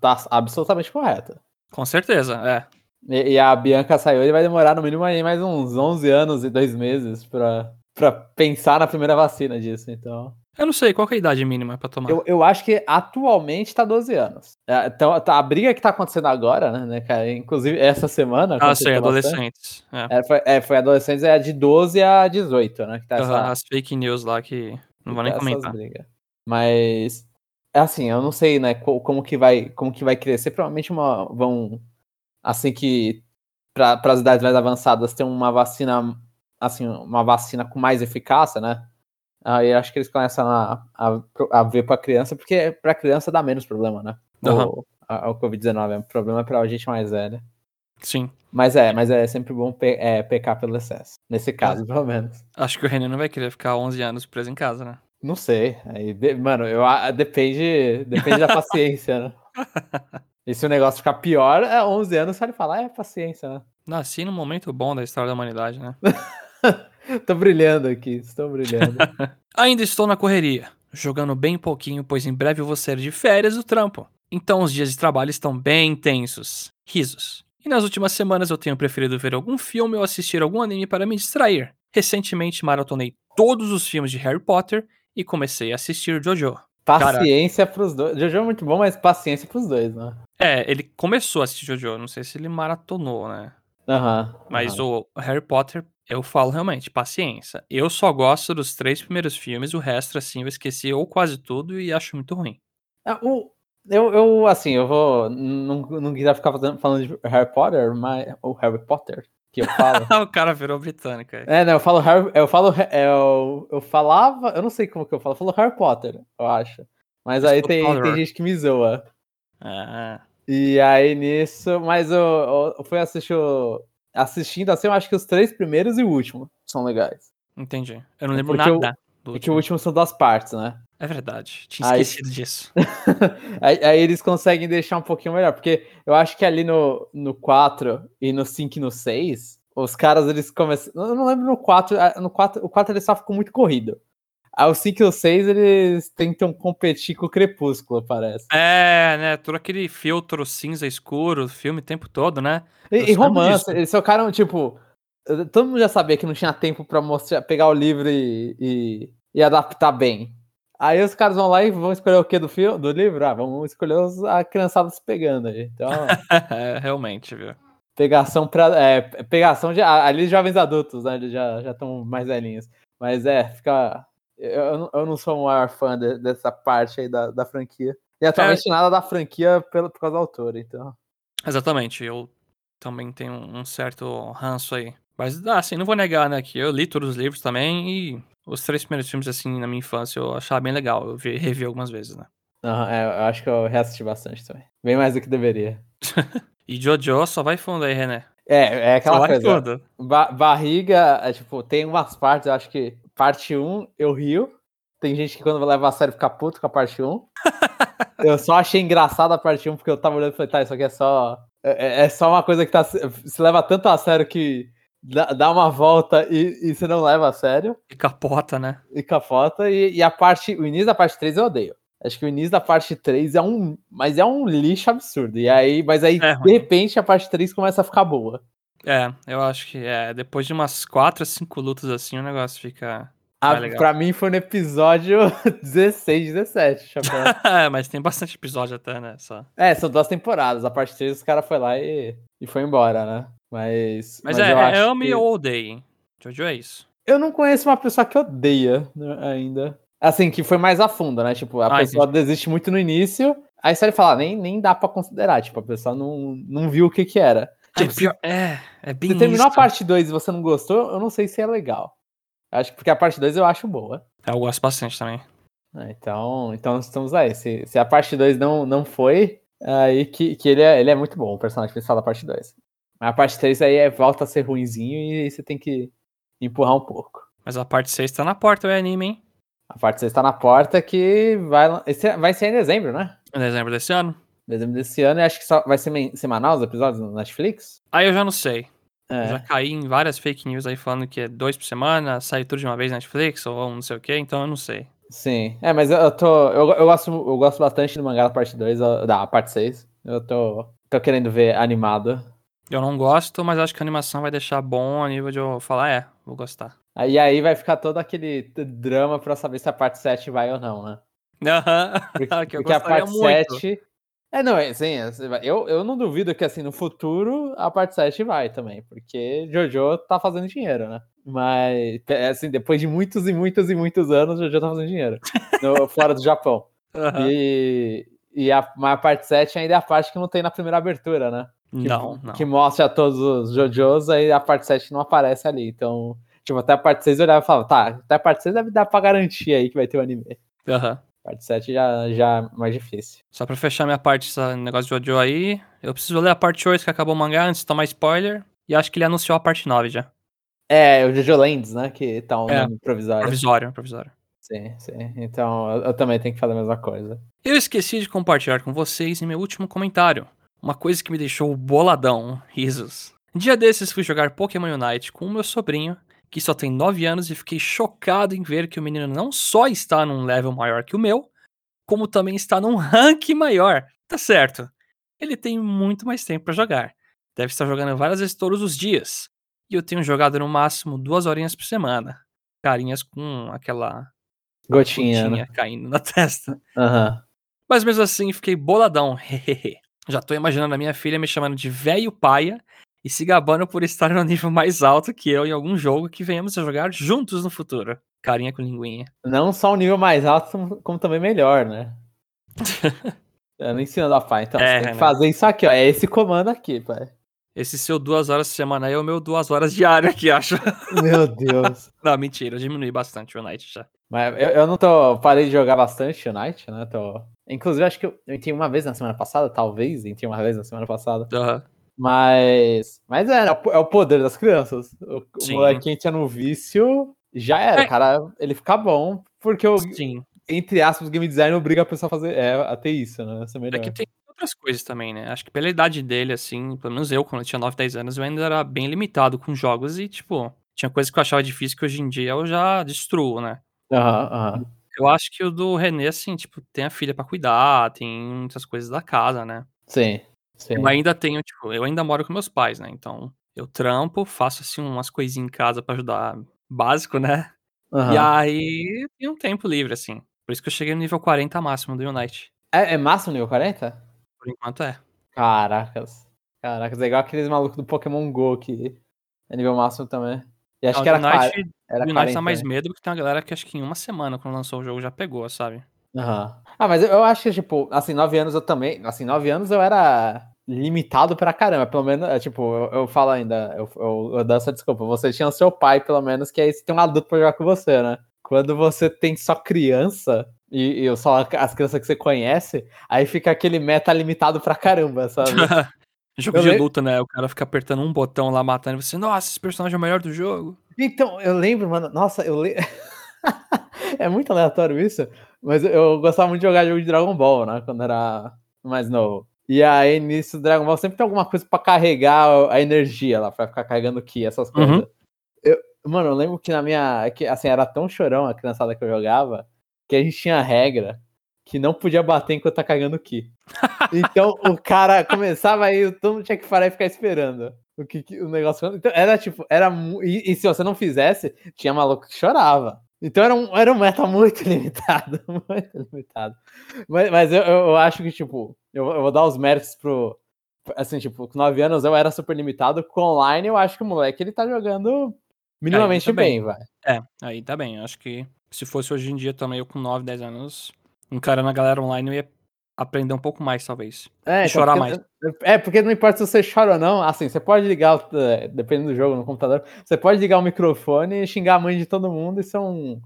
Tá absolutamente correto. Com certeza, é. E, e a Bianca Sayori vai demorar no mínimo aí mais uns 11 anos e dois meses pra, pra pensar na primeira vacina disso, então... Eu não sei, qual que é a idade mínima pra tomar? Eu, eu acho que atualmente tá 12 anos. É, Então, tá- a briga que tá acontecendo agora, né, né, cara? Inclusive, essa semana. ah, sei, adolescentes. É. É, foi, é, foi adolescentes, é de 12 a 18, né? Que tá essa, As fake news lá que não vou nem essas comentar. brigas. Mas, é assim, eu não sei, né, co- como que vai, como que vai crescer. Provavelmente uma, vão, assim que para as idades mais avançadas ter uma vacina, assim, uma vacina com mais eficácia, né? Aí acho que eles começam a, a, a ver para criança, porque para criança dá menos problema, né? Aham. O, a- o Covid-19 é um problema para gente mais velha. Sim. Mas é, mas é sempre bom pe- é, pecar pelo excesso. Nesse caso, pelo menos. Acho que o Renan não vai querer ficar 11 anos preso em casa, né? Não sei. Aí, de- mano, eu, a- depende, depende da paciência, né? E se o negócio ficar pior, é 11 anos, vai falar, é paciência, né? Nasci num momento bom da história da humanidade, né? Tô brilhando aqui, estou brilhando. Ainda estou na correria, jogando bem pouquinho, pois em breve eu vou sair de férias do trampo. Então os dias de trabalho estão bem intensos. Risos. E nas últimas semanas eu tenho preferido ver algum filme ou assistir algum anime para me distrair. Recentemente maratonei todos os filmes de Harry Potter e comecei a assistir Jojo. Paciência pros dois. Jojo é muito bom, mas paciência pros dois, né? É, ele começou a assistir Jojo, não sei se ele maratonou, né? Aham. Mas aham. o Harry Potter, eu falo realmente, paciência. Eu só gosto dos três primeiros filmes, o resto, assim, eu esqueci ou quase tudo e acho muito ruim. Ah, o- eu, eu, assim, eu vou. Não, não queria ficar falando de Harry Potter, mas. Ou Harry Potter, que eu falo. o cara virou britânico aí. É, não, eu falo Harry, eu falo, eu, eu falava, eu não sei como que eu falo, eu falo Harry Potter, eu acho. Mas aí tem, Potter. tem gente que me zoa. Ah, E aí nisso, mas eu, eu, eu fui assistir, o- assistindo assim, eu acho que os três primeiros e o último são legais. entendi. Eu não lembro Porque o- nada do É que o último. último são duas partes, né? É verdade, tinha Aí- esquecido disso. aí, aí eles conseguem deixar um pouquinho melhor, porque eu acho que ali no, no 4 e no 5 e no 6, os caras eles começam. Eu não lembro no 4, ah, no 4, o 4 ele só ficou muito corrido. Aí o 5 e o 6 eles tentam competir com o Crepúsculo, parece. É, né, todo aquele filtro cinza escuro, filme o tempo todo, né? E, e romance, disso. eles focaram, tipo. Todo mundo já sabia que não tinha tempo pra mostrar, pegar o livro e, e, e adaptar bem. Aí os caras vão lá e vão escolher o que do filme, do livro? Ah, vamos escolher os, a criançada se pegando aí. Então, é, realmente, viu? pegação pra. É, pegação de. Ali jovens adultos, né? Eles já estão mais velhinhos. Mas é, fica. Eu, eu não- sou o maior fã de- dessa parte aí da, da franquia. E atualmente nada da franquia pelo, por causa do autor, então. Exatamente, eu também tenho um certo ranço aí. Mas, assim, não vou negar, né, que eu li todos os livros também e os três primeiros filmes, assim, na minha infância eu achava bem legal. Eu vi, revi algumas vezes, né? Aham, é, eu acho que eu reassisti bastante também. Bem mais do que deveria. E Jojo só vai fundo aí, René. É, é Só aquela vai coisa. fundo. Ba- barriga, é, tipo, tem umas partes, eu acho que parte 1 eu rio. Tem gente que quando leva a sério fica puto com a parte 1. eu só achei engraçada a parte 1 porque eu tava olhando e falei, tá, isso aqui é só. É, é só uma coisa que tá, se leva tanto a sério que dá, dá uma volta e, e você não leva a sério. E capota, né? E capota. E, e a parte. O início da parte 3 eu odeio. Acho que o início da parte 3 é um. Mas é um lixo absurdo. E aí, mas aí, É de repente, a parte 3 começa a ficar boa. É, eu acho que é, depois de umas quatro, cinco lutas assim, o negócio fica. Ah, legal. pra mim foi no episódio 16, 17, chapéu. Mas tem bastante episódio até, né? Só. é, são duas temporadas. A parte 3 os caras foi lá e, e foi embora, né? Mas. Mas, é, eu é ame que- ou odeie. Jojo é isso. Eu não conheço uma pessoa que odeia né, ainda. Assim, que foi mais a fundo, né? Tipo, a Ah, pessoa desiste muito no início. Aí você fala, nem, nem dá pra considerar. Tipo, a pessoa não, não viu o que que era. Ai, Tipo, se- pior- é, é bem Se terminou a isso. parte 2 e você não gostou, eu não sei se é legal. Acho que porque a parte 2 eu acho boa. Eu gosto bastante também. Ah, Então, então estamos aí. Se, se a parte 2 não, não foi, aí que, que ele, é, ele é muito bom, o personagem principal da parte 2. Mas a parte 3 aí é, volta a ser ruinzinho e você tem que empurrar um pouco. Mas a parte 6 tá na porta, o anime, hein? A parte 6 tá na porta que vai, vai ser em dezembro, né? Em dezembro desse ano. Dezembro desse ano, e acho que só vai ser semanal os episódios no Netflix. Aí eu já não sei. É. Já caí em várias fake news aí falando que é dois por semana, sai tudo de uma vez na Netflix ou não sei o que, então eu não sei. Sim. É, mas eu, tô. Eu, eu, gosto, eu gosto bastante do mangá da parte 2, ó, da parte 6. Eu tô, tô querendo ver animado. Eu não gosto, mas acho que a animação vai deixar bom a nível de eu falar, é, vou gostar. Aí, aí vai ficar todo aquele drama pra saber se a parte 7 vai ou não, né? Aham, Porque, porque a parte muito. 7. É, não, sim, você vai- eu, eu não duvido que assim, no futuro a parte 7 vai também, porque Jojo tá fazendo dinheiro, né? Mas, é, assim, depois de muitos e muitos e muitos anos, Jojo tá fazendo dinheiro. no- fora do Japão. Aham. E, e a, mas a parte 7 ainda é a parte que não tem na primeira abertura, né? Que, Não, não. Que mostra todos os JoJo's, aí a parte 7 não aparece ali. Então, tipo, até a parte 6 eu olhava e falava, tá, até a parte 6 deve dar pra garantir aí que vai ter o anime. Aham. Parte 7 já, já é mais difícil. Só pra fechar minha parte, esse negócio de Jojo aí, eu preciso ler a parte 8 que acabou o mangá antes de tomar spoiler. E acho que ele anunciou a parte 9 já. É, o Jojo Lands, né? Que tá um É, nome provisório. Provisório, provisório. Sim, sim. Então, eu, eu também tenho que fazer a mesma coisa. Eu esqueci de compartilhar com vocês em meu último comentário. Uma coisa que me deixou boladão, risos. Dia desses fui jogar Pokémon Unite com o meu sobrinho, que só tem 9 anos, e fiquei chocado em ver que o menino não só está num level maior que o meu, como também está num rank maior. Tá certo. Ele tem muito mais tempo pra jogar. Deve estar jogando várias vezes todos os dias. E eu tenho jogado no máximo duas horinhas por semana. Carinhas com aquela Gotinha, gotinha né? caindo na testa. Aham. Mas mesmo assim, fiquei boladão. hehehe. Já tô imaginando a minha filha me chamando de velho paia e se gabando por estar no nível mais alto que eu em algum jogo que venhamos a jogar juntos no futuro. Carinha com linguinha. Não só um nível mais alto, como- também melhor, né? eu não ensino a pai, então É, você tem que né? fazer isso aqui, ó. É esse comando aqui, pai. Esse seu duas horas por semana aí é o meu duas horas diário aqui, acho. Meu Deus. Não, mentira, eu diminui bastante o Night já. Mas eu, eu não tô. Parei de jogar bastante Unite, né? Tô... Inclusive, acho que eu eu entrei uma vez na semana passada, talvez. Entrei uma vez na semana passada. Aham. Mas. Mas é, é o po- é o poder das crianças. O, o moleque entra no vício, já era. É. Cara, ele fica bom, porque o, Sim. entre aspas, o game design obriga a pessoa a fazer. É, a ter isso, né? Ser É melhor. que tem outras coisas também, né? Acho que pela idade dele, assim, pelo menos eu, quando eu tinha 9, 10 anos, eu ainda era bem limitado com jogos e, tipo, tinha coisas que eu achava difícil que hoje em dia eu já destruo, né? Aham, aham. Eu acho que o do René, assim, tipo, tem a filha pra cuidar, tem muitas coisas da casa, né? Sim. Sim. Eu ainda tenho, tipo, eu ainda moro com meus pais, né? Então, eu trampo, faço, assim, umas coisinhas em casa pra ajudar, básico, né? E Aham. aí, tenho um tempo livre, assim. Por isso que eu cheguei no nível 40 máximo do Unite. É, é máximo nível 40? Por enquanto é. Caracas. Caracas, é igual aqueles malucos do Pokémon GO que é nível máximo também. E acho Não, que era, o qua- Unite, era o Unite 40. dá mais medo porque tem uma galera que acho que em uma semana, quando lançou o jogo, já pegou, sabe? Aham. Ah, mas eu, eu acho que, tipo, assim, 9 anos eu também. Assim, 9 anos eu era limitado pra caramba. Pelo menos, é, tipo, eu, eu falo ainda, eu, eu, eu dou essa desculpa. Você tinha o seu pai, pelo menos, que aí você tem um adulto pra jogar com você, né? Quando você tem só criança. E, e só as crianças que você conhece, aí fica aquele meta limitado pra caramba, sabe? Jogo Eu de le- luta, né? O cara fica apertando um botão lá, matando e você, nossa, esse personagem é o melhor do jogo. Então, eu lembro, mano. Nossa, eu lembro. é muito aleatório isso, mas eu gostava muito de jogar jogo de Dragon Ball, né? Quando era mais novo. E aí, nisso, Dragon Ball sempre tem alguma coisa pra carregar a energia lá, pra ficar carregando Ki, essas coisas. Uhum. Eu, mano, eu lembro que na minha. Que, assim, era tão chorão a criançada que eu jogava, que a gente tinha regra que não podia bater enquanto tá carregando Ki. Então o cara começava aí, todo mundo tinha que parar e ficar esperando. O, que, que- o negócio. Então, era tipo, era. E, e se você não fizesse, tinha maluco que chorava. Então era um, era um meta muito limitado. Muito limitado. Mas, mas eu, eu acho que, tipo, eu, eu vou dar os méritos pro. Assim, tipo, com 9 anos eu era super limitado. Com online, eu acho que o moleque ele tá jogando minimamente também. bem, vai. É, aí tá bem. Eu acho que se fosse hoje em dia também, eu com 9, 10 anos, encarando a galera online, eu ia aprender um pouco mais, talvez. É, E chorar porque, É, porque não importa se você chora ou não, assim, você pode ligar, é, dependendo do jogo no computador, você pode ligar o microfone e xingar a mãe de todo mundo e ser um,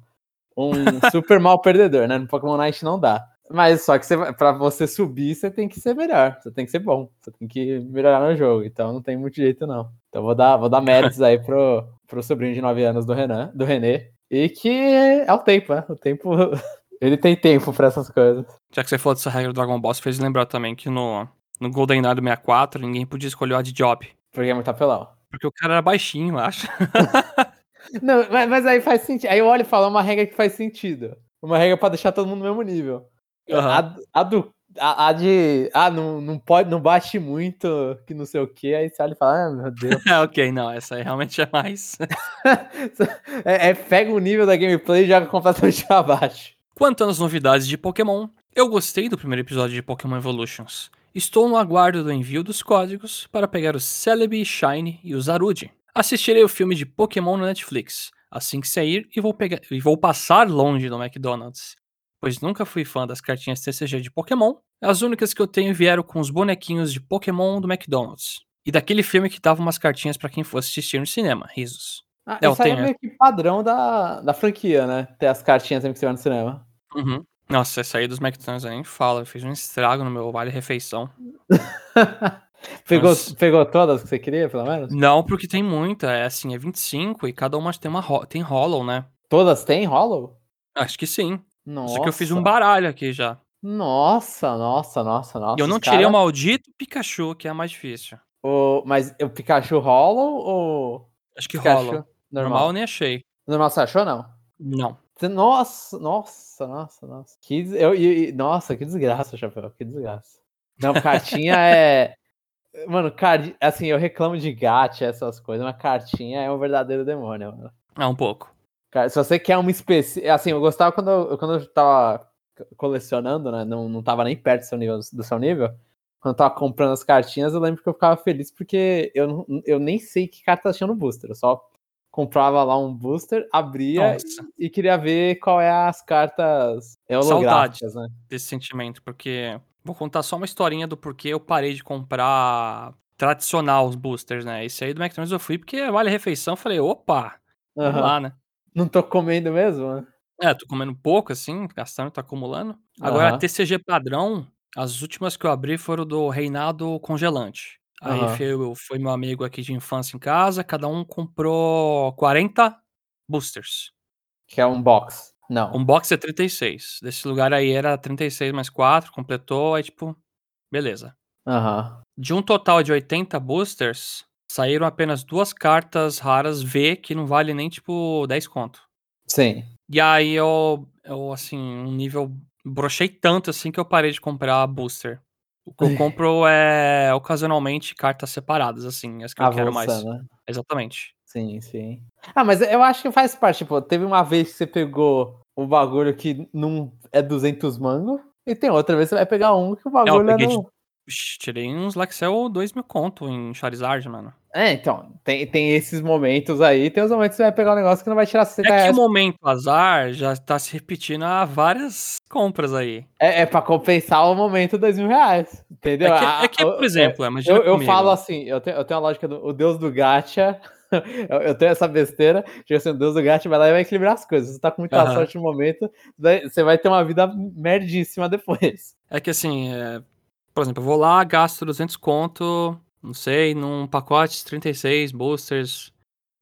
um super mal perdedor, né? No Pokémon Night não dá. Mas só que você, pra você subir, você tem que ser melhor, você tem que ser bom, você tem que melhorar no jogo, então não tem muito jeito não. Então vou dar, vou dar méritos aí pro, pro sobrinho de 9 anos do Renan, do Renê, e que é o tempo, né? O tempo, ele tem tempo pra essas coisas. Já que você falou dessa regra do Dragon Ball, você fez lembrar também que no, no GoldenEye do 64, ninguém podia escolher o Ad Job. Porque é muito apelão. Porque o cara era baixinho, eu acho. Não, mas, mas aí faz sentido. Aí eu olho e falo, é uma regra que faz sentido. Uma regra pra deixar todo mundo no mesmo nível. Aham. A, a do. A, a de. Ah, não, não pode, não bate muito, que não sei o que. Aí você olha e fala, ah, meu Deus. É, ok, não, essa aí realmente é mais. é, é, pega o nível da gameplay e joga completamente pra baixo. Quanto às novidades de Pokémon, eu gostei do primeiro episódio de Pokémon Evolutions. Estou no aguardo do envio dos códigos para pegar o Celebi, Shine e o Zarude. Assistirei o filme de Pokémon no Netflix assim que sair e vou, pegar, e vou passar longe do McDonald's, pois nunca fui fã das cartinhas TCG de Pokémon. As únicas que eu tenho vieram com os bonequinhos de Pokémon do McDonald's. E daquele filme que dava umas cartinhas para quem fosse assistir no cinema, risos. Ah, É, eu isso é tenho, meio que padrão da, da franquia, né? Ter as cartinhas sempre que você vai no cinema. Uhum. Nossa, essa aí dos McDonald's eu nem falo, eu fiz um estrago no meu vale-refeição. pegou, Nossa. pegou todas que você queria, pelo menos? Não, porque tem muita, é assim, é 25 e cada uma tem uma ro- tem Hollow, né? Todas têm Hollow? Acho que sim. Nossa. Só que eu fiz um baralho aqui já. Nossa, nossa, nossa, nossa. E eu não tirei cara- o maldito Pikachu, que é a mais difícil. o... Mas o Pikachu Hollow ou Acho que Pikachu rola. normal? Normal eu nem achei. Normal você achou, não? Não. Nossa, nossa, nossa, nossa. Que, des- eu, e- e- nossa, que desgraça, Chapéu, que desgraça. Não, cartinha é... Mano, card... assim, eu reclamo de gacha, essas coisas, mas cartinha é um verdadeiro demônio, mano. É um pouco. Cara, se você quer uma específica. Assim, eu gostava quando eu, quando eu tava colecionando, né? Não, não tava nem perto do seu nível. Do seu nível. Quando eu tava comprando as cartinhas, eu lembro que eu ficava feliz porque eu, eu nem sei que cartas tinha no booster. Eu só comprava lá um booster, abria e, e queria ver qual é as cartas holográficas, né? Desse sentimento, porque vou contar só uma historinha do porquê eu parei de comprar tradicional os boosters, né? Esse aí do McDonald's eu fui porque vale a refeição. Falei, opa, Aham. lá, né? Não tô comendo mesmo, né? É, tô comendo pouco, assim, gastando, tô acumulando. Agora, Aham. TCG padrão, as últimas que eu abri foram do Reinado Congelante. Aí Aham. foi, foi meu amigo aqui de infância em casa, cada um comprou 40 boosters. Que é um box. Não. Um box é 36. Desse lugar aí era 36 mais 4, completou, aí tipo, beleza. Aham. De um total de 80 boosters, saíram apenas duas cartas raras V que não vale nem tipo 10 conto. Sim. E aí eu, eu assim, um nível. Brochei tanto assim que eu parei de comprar booster. O que eu compro é ocasionalmente cartas separadas, assim, as que eu quero mais. Né? Exatamente. Sim, sim. Ah, mas eu acho que faz parte. Tipo, teve uma vez que você pegou um bagulho que não é 200 mango, e tem outra vez que você vai pegar um que o bagulho é peguei de- no... Ixi, tirei uns Lexel 2 mil conto em Charizard, mano. É, então, tem, tem esses momentos aí, tem os momentos que você vai pegar um negócio que não vai tirar 60 É que o reais. momento azar já tá se repetindo há várias compras aí. É, é pra compensar o momento dois mil reais, entendeu? É que, é que, por exemplo, imagina Eu, eu comigo. falo assim, eu tenho, eu tenho a lógica do o deus do gacha. eu, eu tenho essa besteira, tipo assim, o deus do gacha vai lá e vai equilibrar as coisas. Você tá com muita Aham. sorte no momento, você vai ter uma vida merdíssima depois. É que assim, é, por exemplo, eu vou lá, gasto 200 conto, não sei, num pacote de 36 boosters,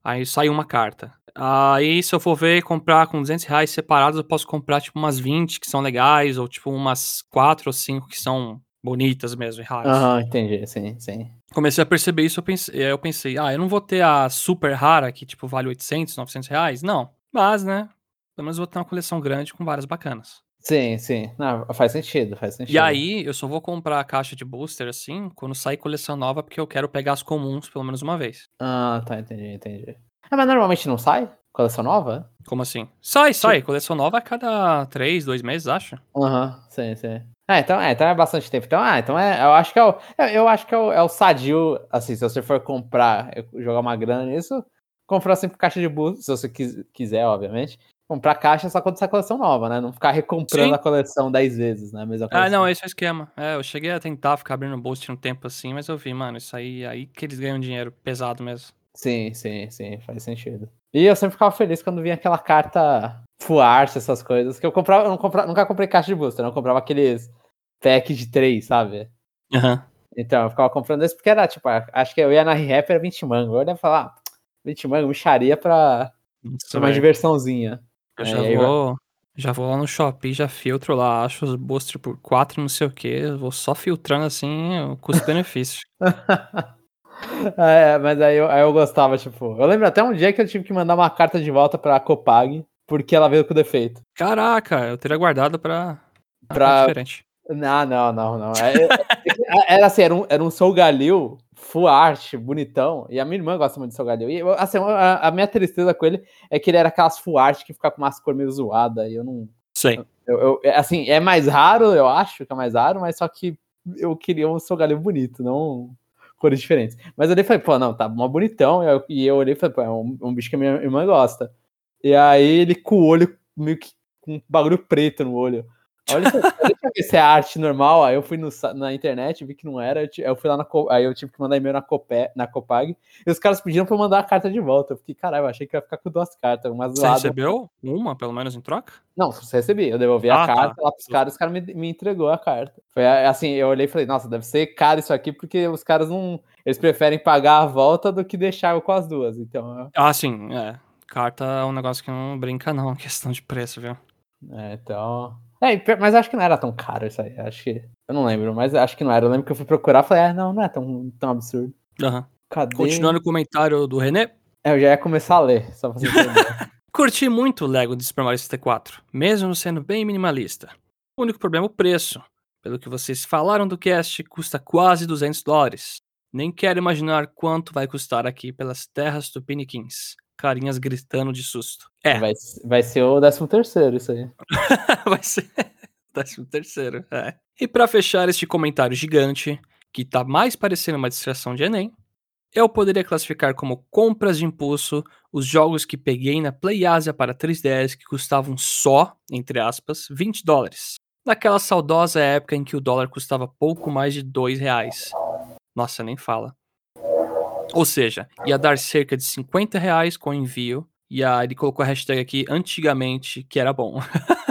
aí sai uma carta. Aí se eu for ver e comprar com 200 reais separados, eu posso comprar tipo umas 20 que são legais, ou tipo umas 4 ou 5 que são bonitas mesmo e raras. Aham, entendi, sim, sim. Comecei a perceber isso, eu pensei, aí eu pensei, ah, eu não vou ter a super rara que tipo vale 800, 900 reais, não. Mas, né, pelo menos eu vou ter uma coleção grande com várias bacanas. Sim, sim. Não, faz sentido, faz sentido. E aí, eu só vou comprar a caixa de booster assim quando sair coleção nova, porque eu quero pegar as comuns pelo menos uma vez. Ah, tá, entendi, entendi. Ah, mas normalmente não sai? Coleção nova? Como assim? Sai, sai. Coleção nova a cada três, dois meses, acho. Aham, sim, sim. Ah, então é, então é bastante tempo. Então, ah, então é, eu acho que é o, eu, eu acho que é o, é o sadio, assim, se você for comprar, jogar uma grana nisso, comprar sempre caixa de booster, se você quis- quiser, obviamente. Comprar caixa só quando sai coleção nova, né? Não ficar recomprando Sim. a coleção 10 vezes, né? Mesma Ah, não, esse é o esquema. É, eu cheguei a tentar ficar abrindo booster um tempo assim, mas eu vi, mano, isso aí, aí que eles ganham dinheiro pesado mesmo. Sim, sim, sim, faz sentido. E eu sempre ficava feliz quando vinha aquela carta full art, essas coisas, que eu comprava, eu não comprava, nunca comprei caixa de booster, né? eu comprava aqueles pack de 3, sabe? Aham. Então, eu ficava comprando esse porque era, tipo, acho que eu ia na ReHap era 20 mango. Eu ia falar, ah, 20 mango, micharia pra Isso, ter uma diversãozinha. Eu É, já aí vou. Já vou lá no Shopee, já filtro lá, acho os booster por 4, não sei o que. Vou só filtrando assim o custo-benefício. É, mas aí eu, aí eu gostava, tipo. Eu lembro até um dia que eu tive que mandar uma carta de volta pra Copag, porque ela veio com defeito. Caraca, eu teria guardado pra. Pra- diferente. Não, não, não, não. É- é- Era assim, era um, era um Soul Galil, full art, bonitão. E a minha irmã gosta muito de Galil. E assim, a, a minha tristeza com ele é que ele era aquelas full art que fica com umas cores meio zoadas. E eu não. Sei. Eu, eu- é, assim, é mais raro, eu acho que é mais raro, mas só que eu queria um Galil bonito, não cores diferentes. Mas eu olhei e falei, pô, não, tá mó bonitão. E eu, e eu olhei e falei, pô, é um, um bicho que a minha irmã gosta. E aí ele com o olho meio que com um bagulho preto no olho. Olha, deixa eu ver se é arte normal. Aí eu fui no na internet, vi que não era. Eu, fui lá na. Aí eu tive que mandar e-mail na, Cope, na Copag. E os caras pediram pra eu mandar a carta de volta. Eu fiquei, caralho, eu achei que ia ficar com duas cartas. Uma Você zoada. recebeu uma, pelo menos, em troca? Não, você recebi. Eu devolvi Ah, a tá. carta lá pros caras, os caras me, me entregou a carta. Foi assim, eu olhei e falei, nossa, deve ser caro isso aqui, porque os caras não. Eles preferem pagar a volta do que deixar eu com as duas. Então, eu- Ah, sim, é. Carta é um negócio que não brinca, não, questão de preço, viu? é, então. É, mas acho que não era tão caro isso aí. Acho que. Eu não lembro, mas acho que não era. Eu lembro que eu fui procurar e falei, ah, não, não é tão, tão absurdo. Aham. Cadê? Continuando o comentário do René. É, eu já ia começar a ler, só pra você entender. Curti muito o Lego de Super Mario 64, mesmo sendo bem minimalista. O único problema é o preço. Pelo que vocês falaram do cast, custa quase 200 dólares. Nem quero imaginar quanto vai custar aqui pelas terras tupiniquins. Carinhas gritando de susto. É, vai, vai ser o 13 terceiro isso aí. vai ser décimo terceiro, é. E pra fechar este comentário gigante, que tá mais parecendo uma distração de Enem, eu poderia classificar como compras de impulso os jogos que peguei na PlayAsia para 3DS que custavam só, entre aspas, 20 dólares. Naquela saudosa época em que o dólar custava pouco mais de 2 reais. Nossa, nem fala. Ou seja, ia dar cerca de 50 reais com envio. E aí ele colocou a hashtag aqui antigamente, que era bom.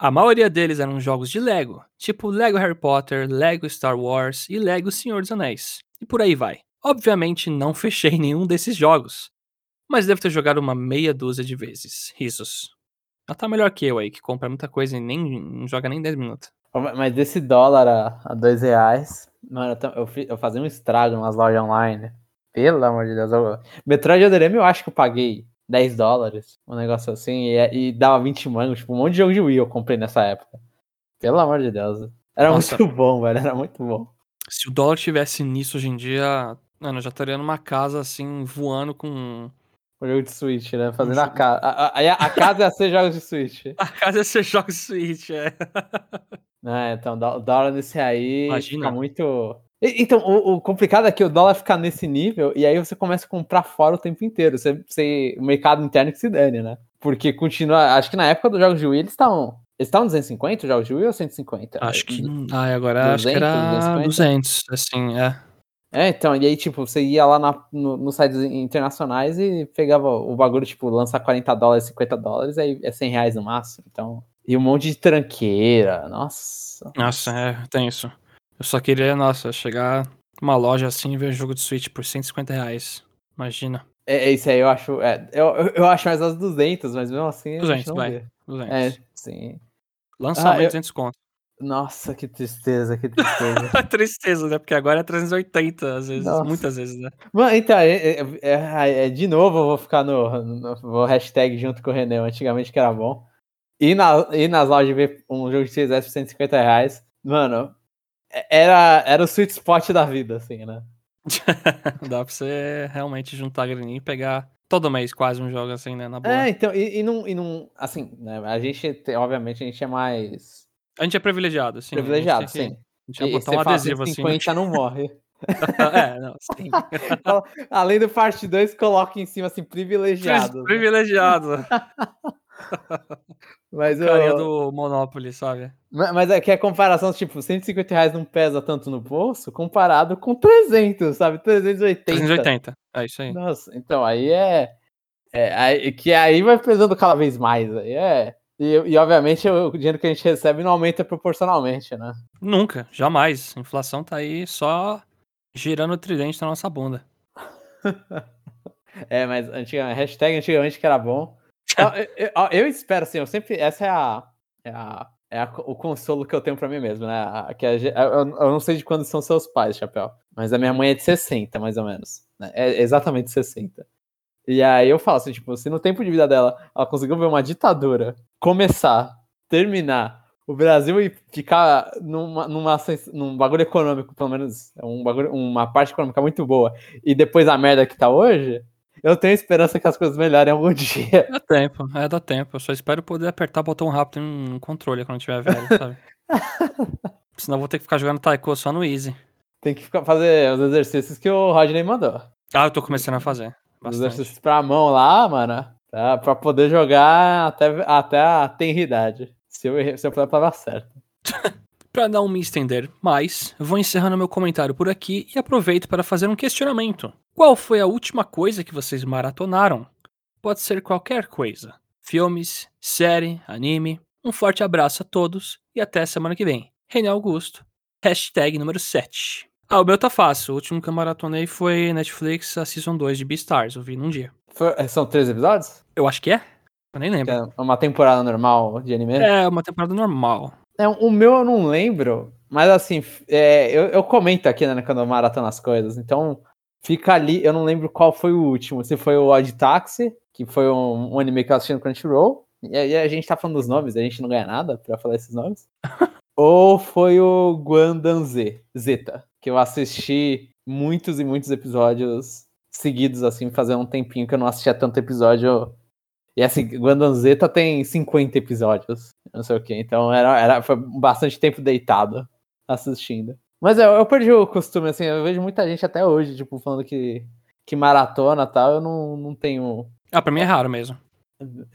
A maioria deles eram jogos de Lego, tipo Lego Harry Potter, Lego Star Wars e Lego Senhor dos Anéis. E por aí vai. Obviamente não fechei nenhum desses jogos, mas devo ter jogado uma meia dúzia de vezes. Risos. Ela tá melhor que eu aí, que compra muita coisa e nem não joga nem 10 minutos. Mas desse dólar a, a dois reais, mano, eu, eu fazia um estrago nas lojas online. Pelo amor de Deus. Eu, Metroid Other M eu acho que eu paguei 10 dólares, um negócio assim, e, e dava 20 mangos, tipo, um monte de jogo de Wii eu comprei nessa época. Pelo amor de Deus. Era Nossa. muito bom, velho, era muito bom. Se o dólar tivesse nisso hoje em dia, mano, eu já estaria numa casa assim, voando com. O jogo de Switch, né? Fazendo a casa. A, a, a casa ia ser jogos de Switch. A casa ia ser jogos de Switch, é. É, então, dó- dólar nesse aí Imagina. fica muito. Então, o, o complicado é que o dólar fica nesse nível e aí você começa a comprar fora o tempo inteiro. Você, você- o mercado interno que se dane, né? Porque continua. Acho que na época dos jogos de Wii eles estavam. Eles estavam 250 os jogos de Wii ou 150? Acho que. Ah, agora acho que 200, era 250? 200, assim, é. É, então, e aí, tipo, você ia lá na, no, nos sites internacionais e pegava o bagulho, tipo, lança 40 dólares, 50 dólares, aí é 100 reais no máximo. Então. E um monte de tranqueira. Nossa. Nossa, é, tem isso. Eu só queria, nossa, chegar numa loja assim e ver jogo de Switch por 150 reais. Imagina. É, é isso aí, eu acho. É, eu, eu- acho mais as 200, mas mesmo assim. a gente 200, não vai. vê. 200. É, sim. Lançamento Ah, eu- 200 conto. Nossa, que tristeza, que tristeza. Tristeza, né? Porque agora é 380, às vezes. Nossa. Muitas vezes, né? Mano, então, é, é- é- é- de novo eu vou ficar no, no- Vou hashtag junto com o René, antigamente que era bom. E, na, e nas lojas ver um jogo de 3S por 150 reais, mano, é- era, era o sweet spot da vida, assim, né? Dá pra você realmente juntar a graninha e pegar todo mês quase um jogo assim, né? Na boa. É, então, e, e não, e não. Assim, né? A gente, obviamente, a gente é mais A gente é privilegiado, sim. privilegiado, sim. A gente vai E botar um adesivo assim. no 150 não morre. é, não, sim. Além do parte 2, coloca em cima assim, privilegiado. Privilegiado. Mas, Carinha eu, do Monopoly, sabe? ma- mas é que a comparação, tipo, 150 reais não pesa tanto no bolso, comparado com 300, sabe? 380. 380. É isso aí. Nossa, então aí é, é aí- que aí vai pesando cada vez mais. Aí é. E, e, obviamente o dinheiro que a gente recebe não aumenta proporcionalmente, né? Nunca, jamais. A inflação tá aí só girando o tridente na nossa bunda. É, mas antigamente, hashtag antigamente que era bom. Eu, eu- eu espero assim, eu sempre. Essa é a, é a é a- o consolo que eu tenho pra mim mesmo, né? A- que eu, eu não sei de quando são seus pais, Chapéu, mas a minha mãe é de 60, mais ou menos. né? É exatamente 60. E aí eu falo assim, tipo, se no tempo de vida dela ela conseguiu ver uma ditadura começar, terminar, o Brasil e ficar numa, numa, num bagulho econômico, pelo menos um bagulho, uma parte econômica muito boa, e depois a merda que tá hoje, eu tenho esperança que as coisas melhorem algum dia. Dá tempo, é, dá tempo. Eu só espero poder apertar o botão rápido em um controle quando tiver velho, sabe? Senão eu vou ter que ficar jogando Taiko só no Easy. Tem que ficar, fazer os exercícios que o Rodney mandou. Ah, eu tô começando a fazer. Os Bastante. exercícios pra mão lá, mano, tá? pra poder jogar até, até a tenridade. Se eu, se eu falar a palavra Pra não me estender mais, vou encerrando meu comentário por aqui e aproveito para fazer um questionamento. Qual foi a última coisa que vocês maratonaram? Pode ser qualquer coisa. Filmes, série, anime. Um forte abraço a todos e até semana que vem. René Augusto. Hashtag número 7. Ah, o meu tá fácil. O último que eu maratonei foi Netflix, a Season 2 de Beastars. Eu vi num dia. Foi- são três episódios? Eu acho que é? Eu nem lembro. é uma temporada normal de anime? É, uma temporada normal. É, o meu eu não lembro, mas assim, é, eu, eu comento aqui, né, quando eu maratona as coisas, então fica ali, eu não lembro qual foi o último, se foi o Odd Taxi, que foi um, um anime que eu assisti no Crunchyroll, e aí a gente tá falando dos nomes, a gente não ganha nada pra falar esses nomes, ou foi o Guandan Z, Zeta, que eu assisti muitos e muitos episódios seguidos, assim, fazendo um tempinho que eu não assistia tanto episódio e assim, Guandan Zeta tem 50 episódios, não sei o que, então era, era, foi bastante tempo deitado assistindo. Mas eu, eu perdi o costume, assim, eu vejo muita gente até hoje, tipo, falando que, que maratona e tal, eu não, não tenho Ah, pra mim é raro mesmo.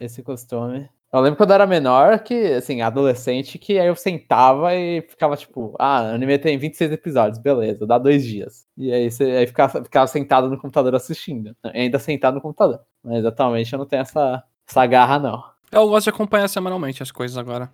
esse costume. Eu lembro quando eu era menor, que, assim, adolescente, que aí eu sentava e ficava tipo, ah, anime tem 26 episódios, beleza, dá dois dias. E aí você aí ficava, ficava sentado no computador assistindo, ainda sentado no computador. Mas atualmente eu não tenho essa, essa garra, não. Eu gosto de acompanhar semanalmente as coisas agora.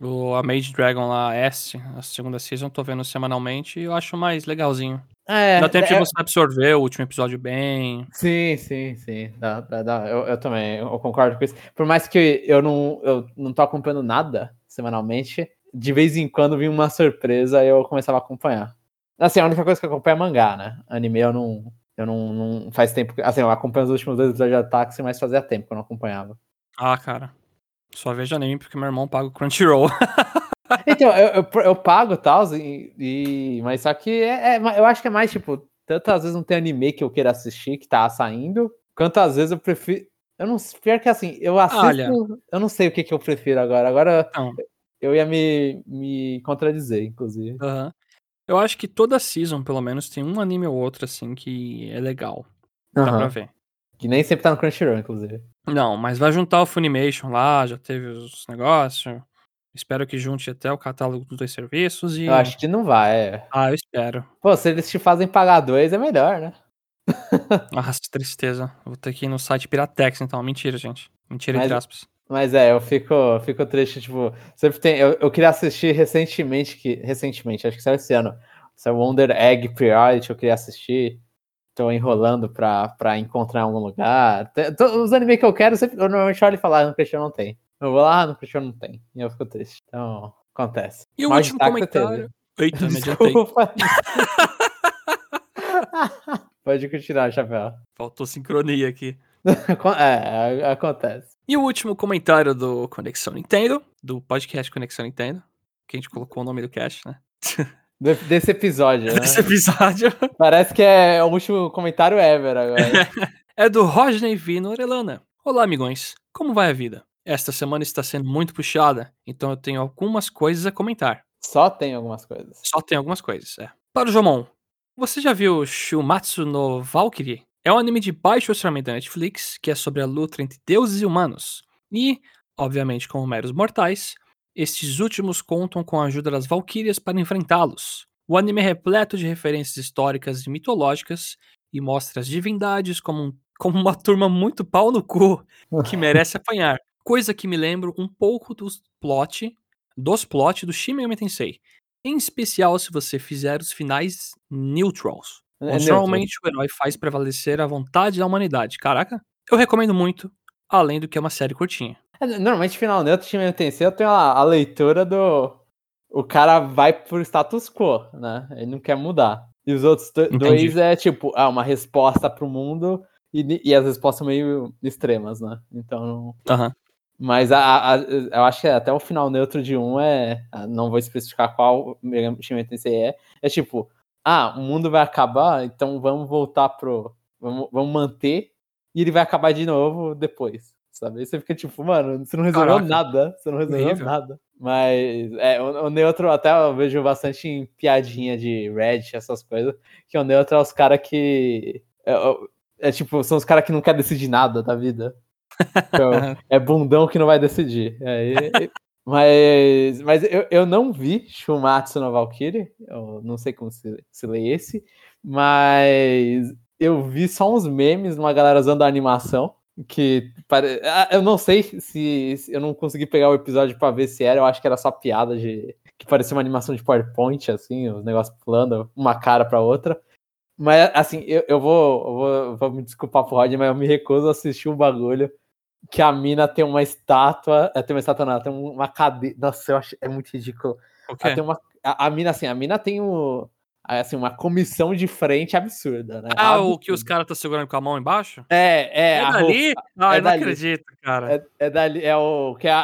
O, a Mage Dragon lá, S, a segunda season, tô vendo semanalmente e eu acho mais legalzinho. É, Dá tempo é- de você absorver o último episódio bem. Sim, sim, sim. Dá, dá, dá. Eu, eu também, eu concordo com isso. Por mais que eu não, eu não tô acompanhando nada semanalmente, de vez em quando vinha uma surpresa e eu começava a acompanhar. Assim, a única coisa que eu acompanho é mangá, né? Anime eu não. Eu não, não faz tempo. Assim, eu acompanho os últimos dois episódios de Ataque, mas fazia tempo que eu não acompanhava. Ah, cara. Só vejo anime porque meu irmão paga o Crunchyroll. Então, eu, eu, eu pago e tal, e, e- mas só que é, é- eu acho que é mais, tipo, tanto às vezes não tem anime que eu queira assistir, que tá saindo, quanto às vezes eu prefiro. Eu não pior que assim, eu assisto. Olha. Eu não sei o que, que eu prefiro agora. Agora Então. eu ia me, me contradizer, inclusive. Aham. Eu acho que toda season, pelo menos, tem um anime ou outro, assim, que é legal. Dá pra ver. Que nem sempre tá no Crunchyroll, inclusive. Não, mas vai juntar o Funimation lá, já teve os negócios. Espero que junte até o catálogo dos dois serviços e. Eu acho que não vai. É. Ah, eu espero. Pô, se eles te fazem pagar dois, é melhor, né? Nossa, tristeza. Vou ter que ir no site Piratex, então. Mentira, gente. Mentira, Mas- entre aspas. Mas é, eu fico, fico triste, tipo, sempre tem. Eu, eu queria assistir recentemente, que, recentemente, acho que saiu esse ano. Esse Wonder Egg Priority, eu queria assistir. Tô enrolando pra, pra encontrar algum lugar. Os animes que eu quero, sempre, eu normalmente olho e falo, ah, no Christian não tem. Eu vou lá, ah, no Christian não tem. E eu fico triste. Então, acontece. E o Mas último teve. comentário. Eita, me adiantei. Desculpa. Pode continuar, Chapéu. Faltou sincronia aqui. É, acontece. E o último comentário do Conexão Nintendo, do podcast Conexão Nintendo, que a gente colocou o nome do cast, né? De- Desse episódio, né? Esse episódio Parece que é o último comentário ever agora. é do Rodney Vino Orelana. Olá, amigões. Como vai a vida? Esta semana está sendo muito puxada, então eu tenho algumas coisas a comentar. Só tem algumas coisas. Só tem algumas coisas, é. Para o Jomon, você já viu Shumatsu no Valkyrie? É um anime de baixo orçamento da Netflix, que é sobre a luta entre deuses e humanos. E, obviamente, como meros mortais, estes últimos contam com a ajuda das Valkyrias para enfrentá-los. O anime é repleto de referências históricas e mitológicas e mostra as divindades como, um- como uma turma muito pau no cu que merece apanhar. Coisa que me lembra um pouco dos plot, dos plot do Shin Megami Tensei. Em especial se você fizer os finais neutrals. É normalmente o herói faz prevalecer a vontade da humanidade. Caraca, eu recomendo muito, além do que é uma série curtinha. É, Normalmente, final neutro, time TNC, eu tenho a, a leitura do. O cara vai pro status quo, né? Ele não quer mudar. E os outros Entendi. dois é tipo, ah, uma resposta pro mundo e, e as respostas meio extremas, né? Então. Mas a, a- eu acho que até o final neutro de um é. ah, Não vou especificar qual time TNC é. É tipo, ah, o mundo vai acabar, então vamos voltar pro. Vamos, vamos manter e ele vai acabar de novo depois. Sabe? Aí você fica tipo, mano, você não resolveu Caraca. nada. Você não resolveu Horrível. nada. Mas é, o, o neutro até eu vejo bastante em piadinha de Reddit, essas coisas. Que o neutro é os caras que. É, é, tipo, são os caras que não querem decidir nada da vida. Então, é bundão que não vai decidir. Aí- mas mas eu, eu não vi Shumatsu no Valkyrie. Eu não sei como se, se lê esse. Mas eu vi só uns memes, uma galera usando a animação. Que pare... eu não sei se, se eu não consegui pegar o episódio pra ver se era. Eu acho que era só piada de que parecia uma animação de PowerPoint, assim, os negócios pulando uma cara pra outra. Mas, assim, eu, eu vou, eu vou, vou me desculpar pro Rod, mas eu me recuso a assistir um bagulho que a mina tem uma estátua. eh, Tem uma estátua, não, tem uma cadeira. Nossa, eu acho é muito ridículo. O Ela tem uma, a, a mina, assim, a mina tem o, assim, uma comissão de frente absurda, né? Ah, o que Absurda. os caras estão segurando com a mão embaixo? É, é, É dali? roupa- Ah, é eu não dali. acredito, cara. é, é dali, é o que é a,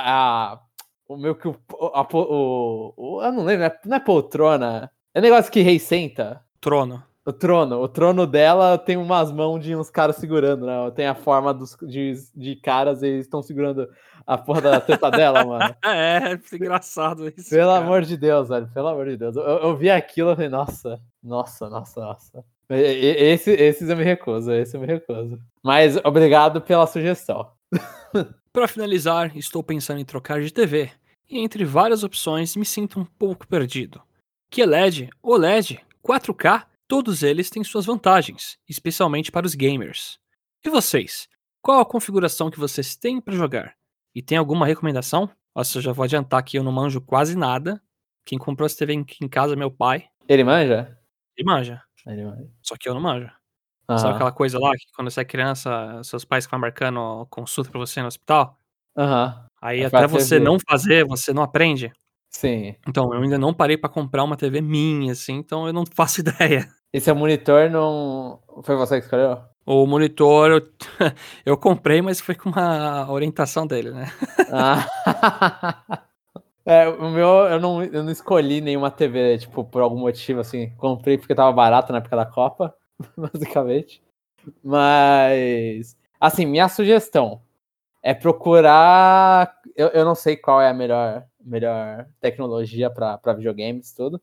a- o meu que o, a o, o- eu não lembro, não é- não é poltrona, é negócio que rei senta. Trono. O trono, o trono dela tem umas mãos de uns caras segurando, né? Tem a forma dos, de, de caras e eles estão segurando a porra da teta dela, mano. É, é engraçado isso. Pelo cara. amor de Deus, velho. Pelo amor de Deus. Eu, eu vi aquilo e falei, nossa, nossa, nossa, nossa. Esse, esses eu me recuso, esse eu me recuso. Mas obrigado pela sugestão. Para finalizar, estou pensando em trocar de TV. E entre várias opções, me sinto um pouco perdido. QLED, OLED, 4K, todos eles têm suas vantagens, especialmente para os gamers. E vocês? Qual a configuração que vocês têm para jogar? E tem alguma recomendação? Nossa, eu já vou adiantar que eu não manjo quase nada. Quem comprou essa TV em casa é meu pai. Ele manja? Ele manja. Ele manja. Só que eu não manjo. Aham. Sabe aquela coisa lá que quando você é criança, seus pais ficam marcando consulta pra você no hospital? Aham. Aí É até você TV. não fazer, você não aprende. Sim. Então, eu ainda não parei pra comprar uma TV minha, assim, então eu não faço ideia. E seu monitor não. Foi você que escolheu? O monitor eu, eu comprei, mas foi com uma orientação dele, né? Ah. É, o meu, eu não, eu não escolhi nenhuma TV, tipo, por algum motivo, assim. Comprei porque tava barato na época da Copa, basicamente. Mas, assim, minha sugestão é procurar. Eu, eu não sei qual é a melhor, melhor tecnologia para videogames e tudo,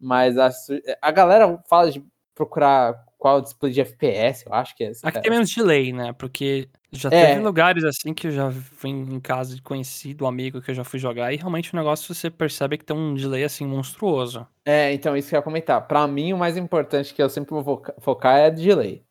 mas a, a galera fala de procurar qual display de FPS, eu acho que é. Aqui tem menos delay, né? Porque já É. teve lugares assim que eu já fui em casa de conhecido, amigo que eu já fui jogar, e realmente o negócio você percebe que tem um delay assim monstruoso. É, então, isso que eu ia comentar. Pra mim, o mais importante que eu sempre vou foca- focar é delay.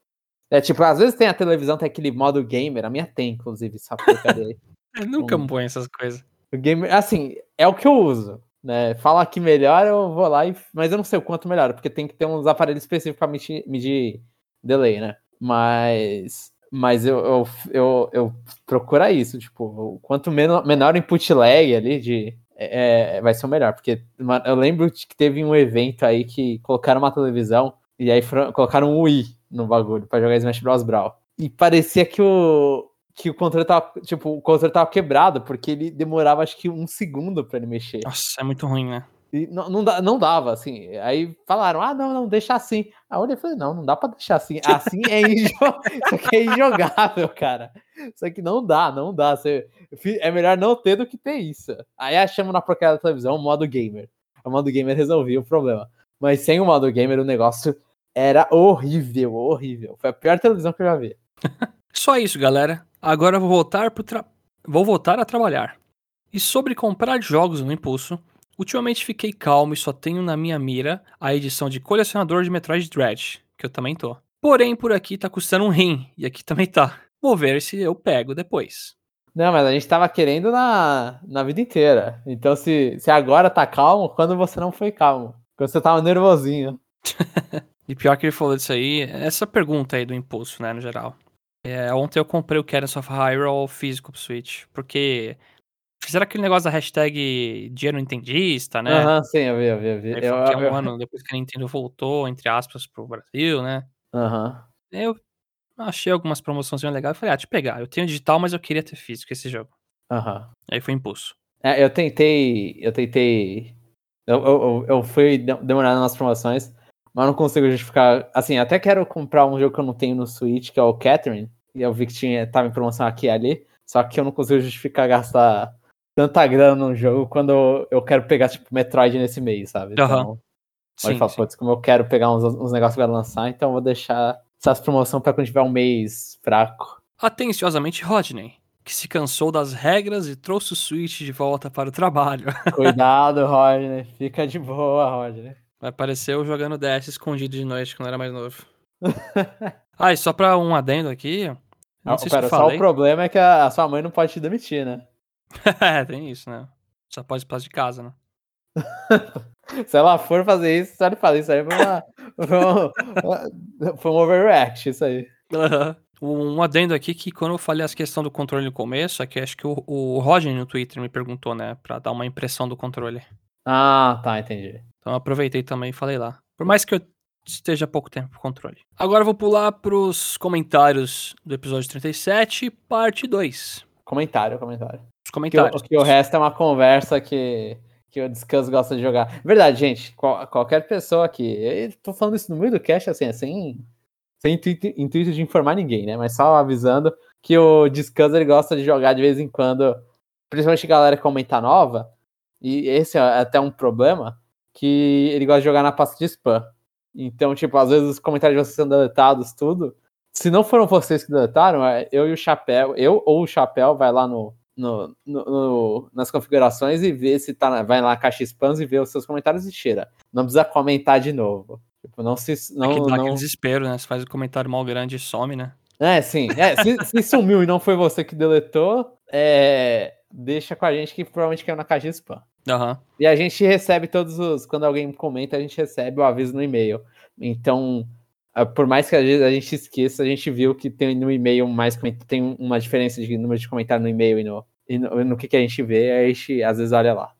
É tipo, às vezes tem a televisão, tem aquele modo gamer, a minha tem, inclusive, essa porcaria. Eu nunca Hum. põe essas coisas. O gamer, assim, é o que eu uso, né? Fala que melhora, eu vou lá e. Mas eu não sei o quanto melhora, porque tem que ter uns aparelhos específicos pra medir, medir delay, né? Mas. Mas eu, eu, eu, eu procuro isso, tipo, quanto menor, menor o input lag ali de. é, vai ser o melhor, porque eu lembro que teve um evento aí que colocaram uma televisão e aí colocaram um Wii no bagulho pra jogar Smash Bros. Brawl. E parecia que o, que o controle tava, tipo, o controle tava quebrado, porque ele demorava acho que um segundo pra ele mexer. Nossa, é muito ruim, né? E não, não, não dava, assim. Aí falaram, ah, não, não, deixa assim. Aí eu olhei e falei, não, não dá pra deixar assim. Assim é, injo... Isso aqui é injogável, cara. Isso aqui não dá, não dá. Você... É melhor não ter do que ter isso. Aí achamos na porcaria da televisão o modo gamer. O modo gamer resolvia o problema. Mas sem o modo gamer, o negócio era horrível, horrível. Foi a pior televisão que eu já vi. Só isso, galera. Agora vou voltar pro tra... vou voltar a trabalhar. E sobre comprar jogos no impulso, ultimamente fiquei calmo e só tenho na minha mira a edição de colecionador de Metroid Dread, que eu também tô. Porém, por aqui tá custando um rim, e aqui também tá. Vou ver se eu pego depois. Não, mas a gente tava querendo na, na vida inteira. Então, se, se agora tá calmo, quando você não foi calmo? Quando você tava nervosinho. E pior que ele falou disso aí, essa pergunta aí do impulso, né, no geral. É, ontem eu comprei o Cadence of Hyrule físico pro Switch, porque fizeram aquele negócio da hashtag dinheiro nintendista, né? Aham, sim, eu vi, eu vi, eu vi. Eu, é um eu- ano depois que a Nintendo voltou, entre aspas, pro Brasil, né? Aham. Eu achei algumas promoções bem legais e falei, ah, eu pegar. Eu tenho digital, mas eu queria ter físico esse jogo. Aham. Aí foi impulso. É, eu tentei. Eu tentei. Eu, eu, eu- eu fui de- demorando nas promoções, mas não consigo justificar. Assim, até quero comprar um jogo que eu não tenho no Switch, que é o Catherine. Eu vi que tinha, tava em promoção aqui e ali. Só que eu não consigo justificar gastar tanta grana num jogo quando eu, eu quero pegar, tipo, Metroid nesse mês, sabe? Então, Sim, putz, como eu quero pegar uns, uns negócios que vai lançar, então eu vou deixar essas promoções pra quando tiver um mês fraco. Atenciosamente, Rodney, que se cansou das regras e trouxe o Switch de volta para o trabalho. Cuidado, Rodney. Fica de boa, Rodney. Vai parecer eu jogando DS escondido de noite quando eu era mais novo. ah, e só pra um adendo aqui. Não Ah, pera, só o problema é que a, sua mãe não pode te demitir, né? é, tem isso, né? Só pode passar de casa, né? Se ela for fazer isso, só de fazer isso aí foi, uma, foi, um, foi um overreact, isso aí. Um adendo aqui que quando eu falei as questões do controle no começo, é que acho que o, o Roger no Twitter me perguntou, né? Pra dar uma impressão do controle. Ah, tá, entendi. Então eu aproveitei também e falei lá. Por mais que eu esteja há pouco tempo com controle. Agora eu vou pular pros comentários do episódio 37, parte 2. Comentário, comentário. Os Que o, comentários. que o resto é uma conversa que, que o Descanso gosta de jogar. Verdade, gente, qual- qualquer pessoa aqui. Eu tô falando isso no meio do cast, assim, é sem, intuito, intuito de informar ninguém, né? Mas só avisando que o Descanso ele gosta de jogar de vez em quando, principalmente galera que comenta nova, e esse é até um problema, que ele gosta de jogar na pasta de spam. Então, tipo, às vezes os comentários de vocês são deletados, tudo. Se não foram vocês que deletaram, é eu e o Chapéu, eu ou o Chapéu vai lá no, no, no- no- nas configurações e vê se tá na, vai lá na caixa spams e vê os seus comentários e tira. Não precisa comentar de novo. Tipo, não se. É Não, que dá não... aquele desespero, né? Você faz um comentário mal grande e some, né? É, sim. É, se, se sumiu e não foi você que deletou, é, deixa com a gente que provavelmente caiu na caixa spam. Aham. E a gente recebe todos os. Quando alguém comenta, a gente recebe o aviso no e-mail. Então, ah, por mais que às vezes a gente esqueça, a gente viu que tem no e-mail mais tem uma diferença de número de comentário no e-mail e no, e no, no que, que a gente vê, a gente às vezes olha lá.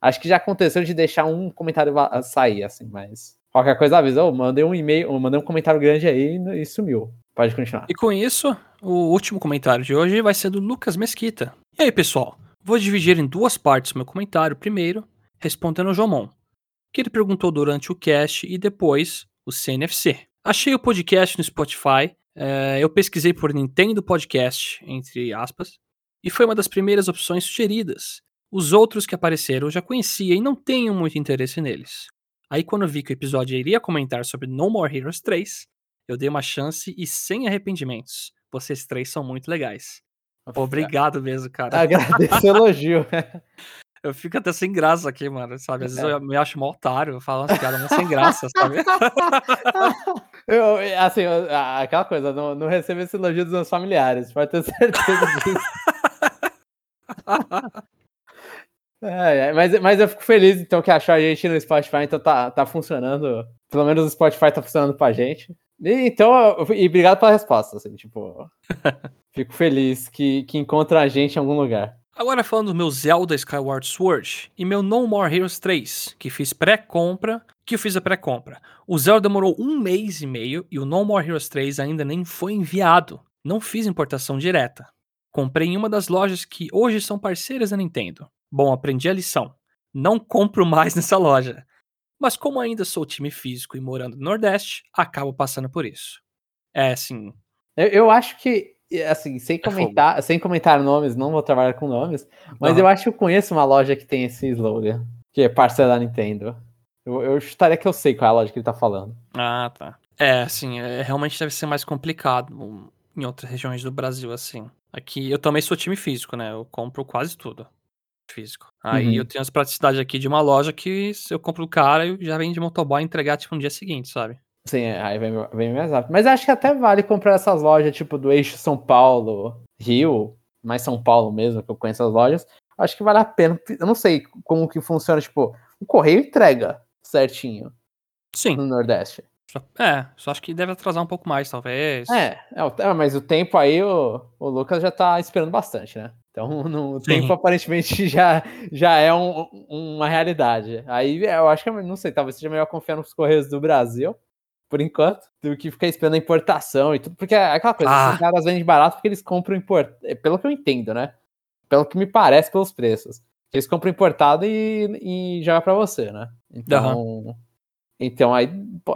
Acho que já aconteceu de deixar um comentário va- sair, assim, mas qualquer coisa avisa, oh, mandei um e-mail, ou mandei um comentário grande aí e sumiu. Pode continuar. E com isso, o último comentário de hoje vai ser do Lucas Mesquita. E aí, pessoal? Vou dividir em duas partes meu comentário. Primeiro, respondendo ao Jomon, que ele perguntou durante o cast e depois o CNFC. Achei o podcast no Spotify. eh, eu pesquisei por Nintendo Podcast, entre aspas, e foi uma das primeiras opções sugeridas. Os outros que apareceram eu já conhecia e não tenho muito interesse neles. Aí, quando vi que o episódio iria comentar sobre No More Heroes 3, eu dei uma chance e sem arrependimentos. Vocês três são muito legais. Obrigado mesmo, cara. Agradeço o elogio. Eu fico até sem graça aqui, mano, sabe? Às vezes eu me acho mó otário, falando umas piadas sem graça, sabe? Eu, assim, eu- aquela coisa, não, não recebo esse elogio dos meus familiares, pode ter certeza disso. É, é, mas, mas eu fico feliz, então, que achou a gente no Spotify, então tá, tá funcionando. Pelo menos o Spotify tá funcionando pra gente. E, então, e obrigado pela resposta, assim, tipo. fico feliz que, que encontra a gente em algum lugar. Agora falando do meu Zelda Skyward Sword e meu No More Heroes 3, que fiz pré-compra, que eu fiz a pré-compra. O Zelda demorou um mês e meio e o No More Heroes 3 ainda nem foi enviado. Não fiz importação direta. Comprei em uma das lojas que hoje são parceiras da Nintendo. Bom, aprendi a lição. Não compro mais nessa loja. Mas como ainda sou time físico e morando no Nordeste, acabo passando por isso. É assim, Eu, eu acho que, assim, sem É fogo. comentar, sem comentar nomes, não vou trabalhar com nomes, mas Aham. eu acho que eu conheço uma loja que tem esse slogan, que é parceira da Nintendo. Eu, eu chutaria que eu sei qual é a loja que ele tá falando. Ah, tá. É, assim, é, realmente deve ser mais complicado em outras regiões do Brasil, assim. Aqui, eu também sou time físico, né? Eu compro quase tudo físico. Aí Uhum. eu tenho as praticidades aqui de uma loja que se eu compro do cara, eu já vem de motoboy entregar, tipo, no dia seguinte, sabe? Sim, é, aí vem, vem mais rápido. Mas acho que até vale comprar essas lojas, tipo, do eixo São Paulo, Rio, mais São Paulo mesmo, que eu conheço as lojas. Acho que vale a pena. Eu não sei como que funciona, tipo, o correio entrega certinho Sim, no Nordeste. É, só acho que deve atrasar um pouco mais, talvez. É, é, o- é, mas o tempo aí, o, o Lucas já tá esperando bastante, né? Então, no, tempo aparentemente já, já é um- uma realidade. Aí eu acho que, não sei, talvez seja melhor confiar nos Correios do Brasil, por enquanto, do que ficar esperando a importação e tudo. Porque é aquela coisa, Ah. os caras vendem barato porque eles compram importado. Pelo que eu entendo, né? Pelo que me parece pelos preços. Eles compram importado e, e jogam pra você, né? Então. Então aí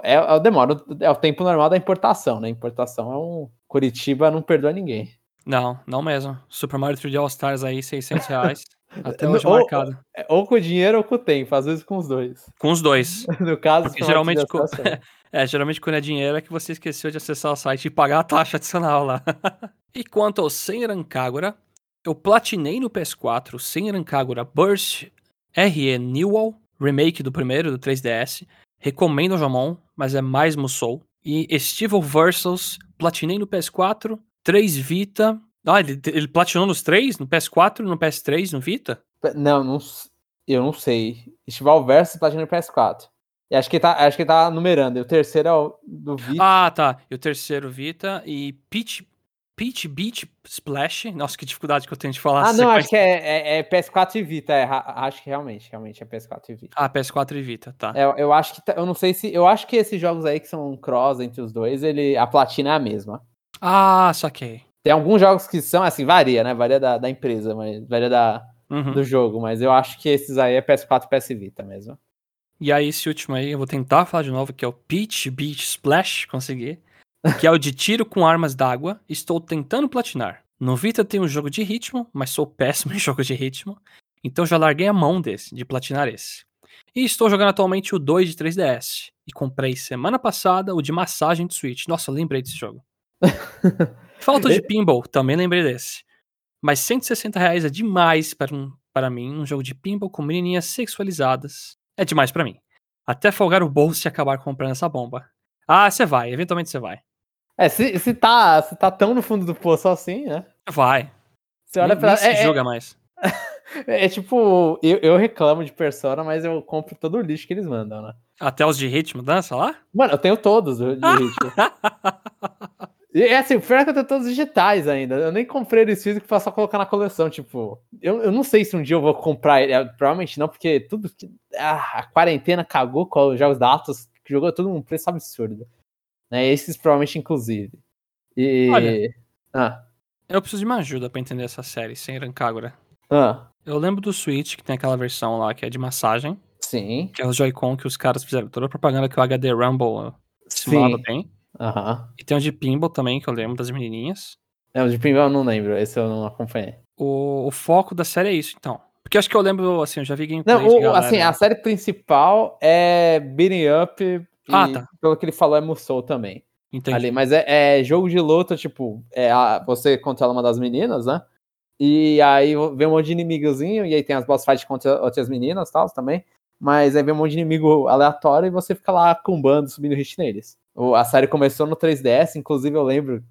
é, é o demora, é o tempo normal da importação, né? Importação é um. Curitiba não perdoa ninguém. Não, não mesmo. Super Mario 3D All Stars aí, 600 reais. Até hoje Ou- marcado. É, Ou com dinheiro ou com o tempo, às vezes com os dois. Com os dois. No caso, Porque geralmente uma co- utilização. É, geralmente quando é dinheiro é que você esqueceu de acessar o site e pagar a taxa adicional lá. e quanto ao Senran Kagura, eu platinei no PS4 o Senran Kagura Burst RE Newell, remake do primeiro, do 3DS. Recomendo ao Jamon, mas é mais Musou. E Estival Versus, platinei no PS4, 3 Vita. Ah, ele, ele platinou nos três? No PS4, no PS3, no Vita? Não, não, eu não sei. Estival versus Platinum PS4. E acho que ele tá, acho que tá numerando. E o terceiro é o do Vita. Ah, tá. E o terceiro Vita e Peach, Peach Beach Splash. Nossa, que dificuldade que eu tenho de falar. Ah, essa não, acho que é, é- é PS4 e Vita. é, acho que realmente, realmente é PS4 e Vita. Ah, PS4 e Vita, tá. É, eu acho que tá- eu não sei se eu acho que esses jogos aí que são cross entre os dois, ele a platina é a mesma. Ah, saquei. Tem alguns jogos que são assim, varia, né? Varia da, da empresa, mas varia da, Uhum. do jogo, mas eu acho que esses aí é PS4 e PS Vita mesmo. E aí, esse último aí, eu vou tentar falar de novo, que é o Peach Beach Splash, consegui. Que é o de tiro com armas d'água. Estou tentando platinar. No Vita tem um jogo de ritmo, mas sou péssimo em jogo de ritmo. Então já larguei a mão desse, de platinar esse. E estou jogando atualmente o 2 de 3DS. E comprei semana passada o de massagem de Switch. Nossa, lembrei desse jogo. Falta de pinball, também lembrei desse. Mas 160 reais é demais para, um, para mim, um jogo de pinball com menininhas sexualizadas. É demais pra mim. Até folgar o bolso e acabar comprando essa bomba. Ah, você vai, eventualmente você vai. É, se, se, tá, se tá tão no fundo do poço assim, né? Vai. Você olha pra. nem se É, é- mais. é tipo, eu, eu reclamo de Persona, mas eu compro todo o lixo que eles mandam, né? Até os de ritmo dança lá? Mano, eu tenho todos do- de ritmo. E é assim, o pior é que eu tenho todos digitais ainda. Eu nem comprei eles físicos pra só colocar na coleção. Tipo, eu, eu não sei se um dia eu vou comprar ele. é, Provavelmente não, porque tudo. que- Ah, a quarentena cagou com os jogos da Atos, que jogou tudo num preço absurdo. Né? Esses provavelmente, inclusive. E. Olha. Ah, Eu preciso de uma ajuda pra entender essa série sem Rancagora. ah, Eu lembro do Switch, que tem aquela versão lá que é de massagem, sim. que é o Joy-Con que os caras fizeram toda a propaganda que o HD Rumble simulado Sim. tem. Aham. E tem o de Pinball também, que eu lembro das menininhas. É, o de primeiro eu não lembro, esse eu não acompanhei. O, o foco da série é isso, então. Porque acho que eu lembro, assim, eu já vi gameplay Não, o- assim, a série principal é Beating Up e, Ah, tá. pelo que ele falou, é Musou também. Entendi. Ali, mas é, é jogo de luta, tipo, é a- você controla uma das meninas, né? E aí vem um monte de inimigozinho, e aí tem as boss fights contra outras meninas e tal também. Mas aí vem um monte de inimigo aleatório e você fica lá cumbando, subindo hit neles. O- a série começou no 3DS, inclusive eu lembro de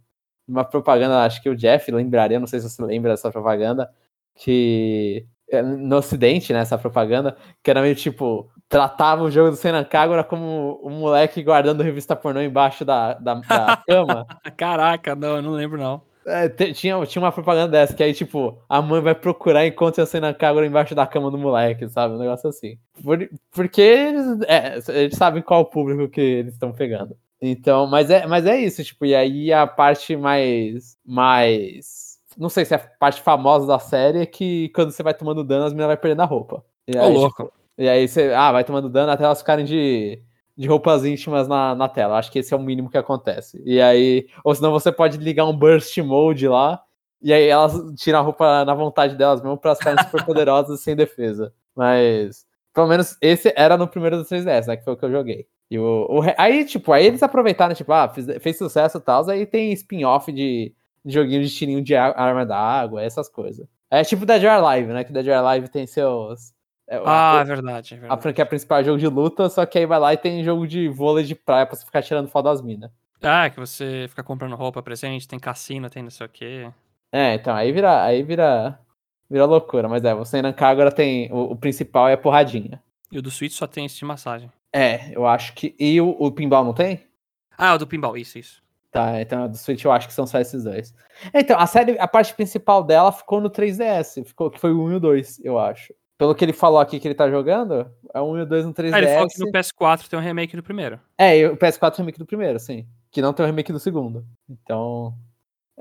uma propaganda, acho que o Jeff lembraria, não sei se você lembra dessa propaganda, que é, no ocidente, né, essa propaganda, que era meio tipo, tratava o jogo do Senan Kagura como um moleque guardando revista pornô embaixo da, da, da cama. Caraca, não, eu não lembro não. É, tinha, tinha uma propaganda dessa, que aí, tipo, a mãe vai procurar e encontra a Senan Kagura embaixo da cama do moleque, sabe? Um negócio assim. Por- porque eles, é, eles sabem qual o público que eles estão pegando. Então, mas é, mas é isso, tipo, e aí a parte mais. mais. Não sei se é a parte famosa da série é que quando você vai tomando dano, as meninas vai perdendo a roupa. E aí, louco. tipo, e aí você. Ah, vai tomando dano até elas ficarem de, de roupas íntimas na, na tela. Acho que esse é o mínimo que acontece. E aí. Ou senão você pode ligar um burst mode lá. E aí elas tiram a roupa na vontade delas mesmo pra elas ficarem super poderosas e sem defesa. Mas. Pelo menos esse era no primeiro do 3DS, né? Que foi o que eu joguei. E o, o aí, tipo, aí eles aproveitaram, tipo, ah, fiz- fez sucesso e tal, aí tem spin-off de, de joguinho de tirinho de a- arma da água, essas coisas. É tipo Dead or Alive, né? Que Dead or Alive tem seus. é, Ah, a, é verdade, é a verdade. franquia principal é jogo de luta, só que aí vai lá e tem jogo de vôlei de praia pra você ficar tirando foto das minas. Ah, que você fica comprando roupa presente, tem cassino, tem não sei o quê. É, então, aí vira. Aí vira. Vira loucura, mas é, você em agora tem. O, o principal é porradinha. E o do Switch só tem esse de massagem. É, eu acho que. E o, o pinball não tem? Ah, o do pinball, isso, isso. Tá, então a do Switch eu acho que são só esses dois. Então, a série, a parte principal dela ficou no 3DS, ficou, que foi o 1 e o 2, eu acho. Pelo que ele falou aqui que ele tá jogando, é o 1 e o 2 no 3DS. Ah, ele falou que no PS4 tem um remake do primeiro. É, o PS4 é o remake do primeiro, sim. Que não tem o remake do segundo. Então,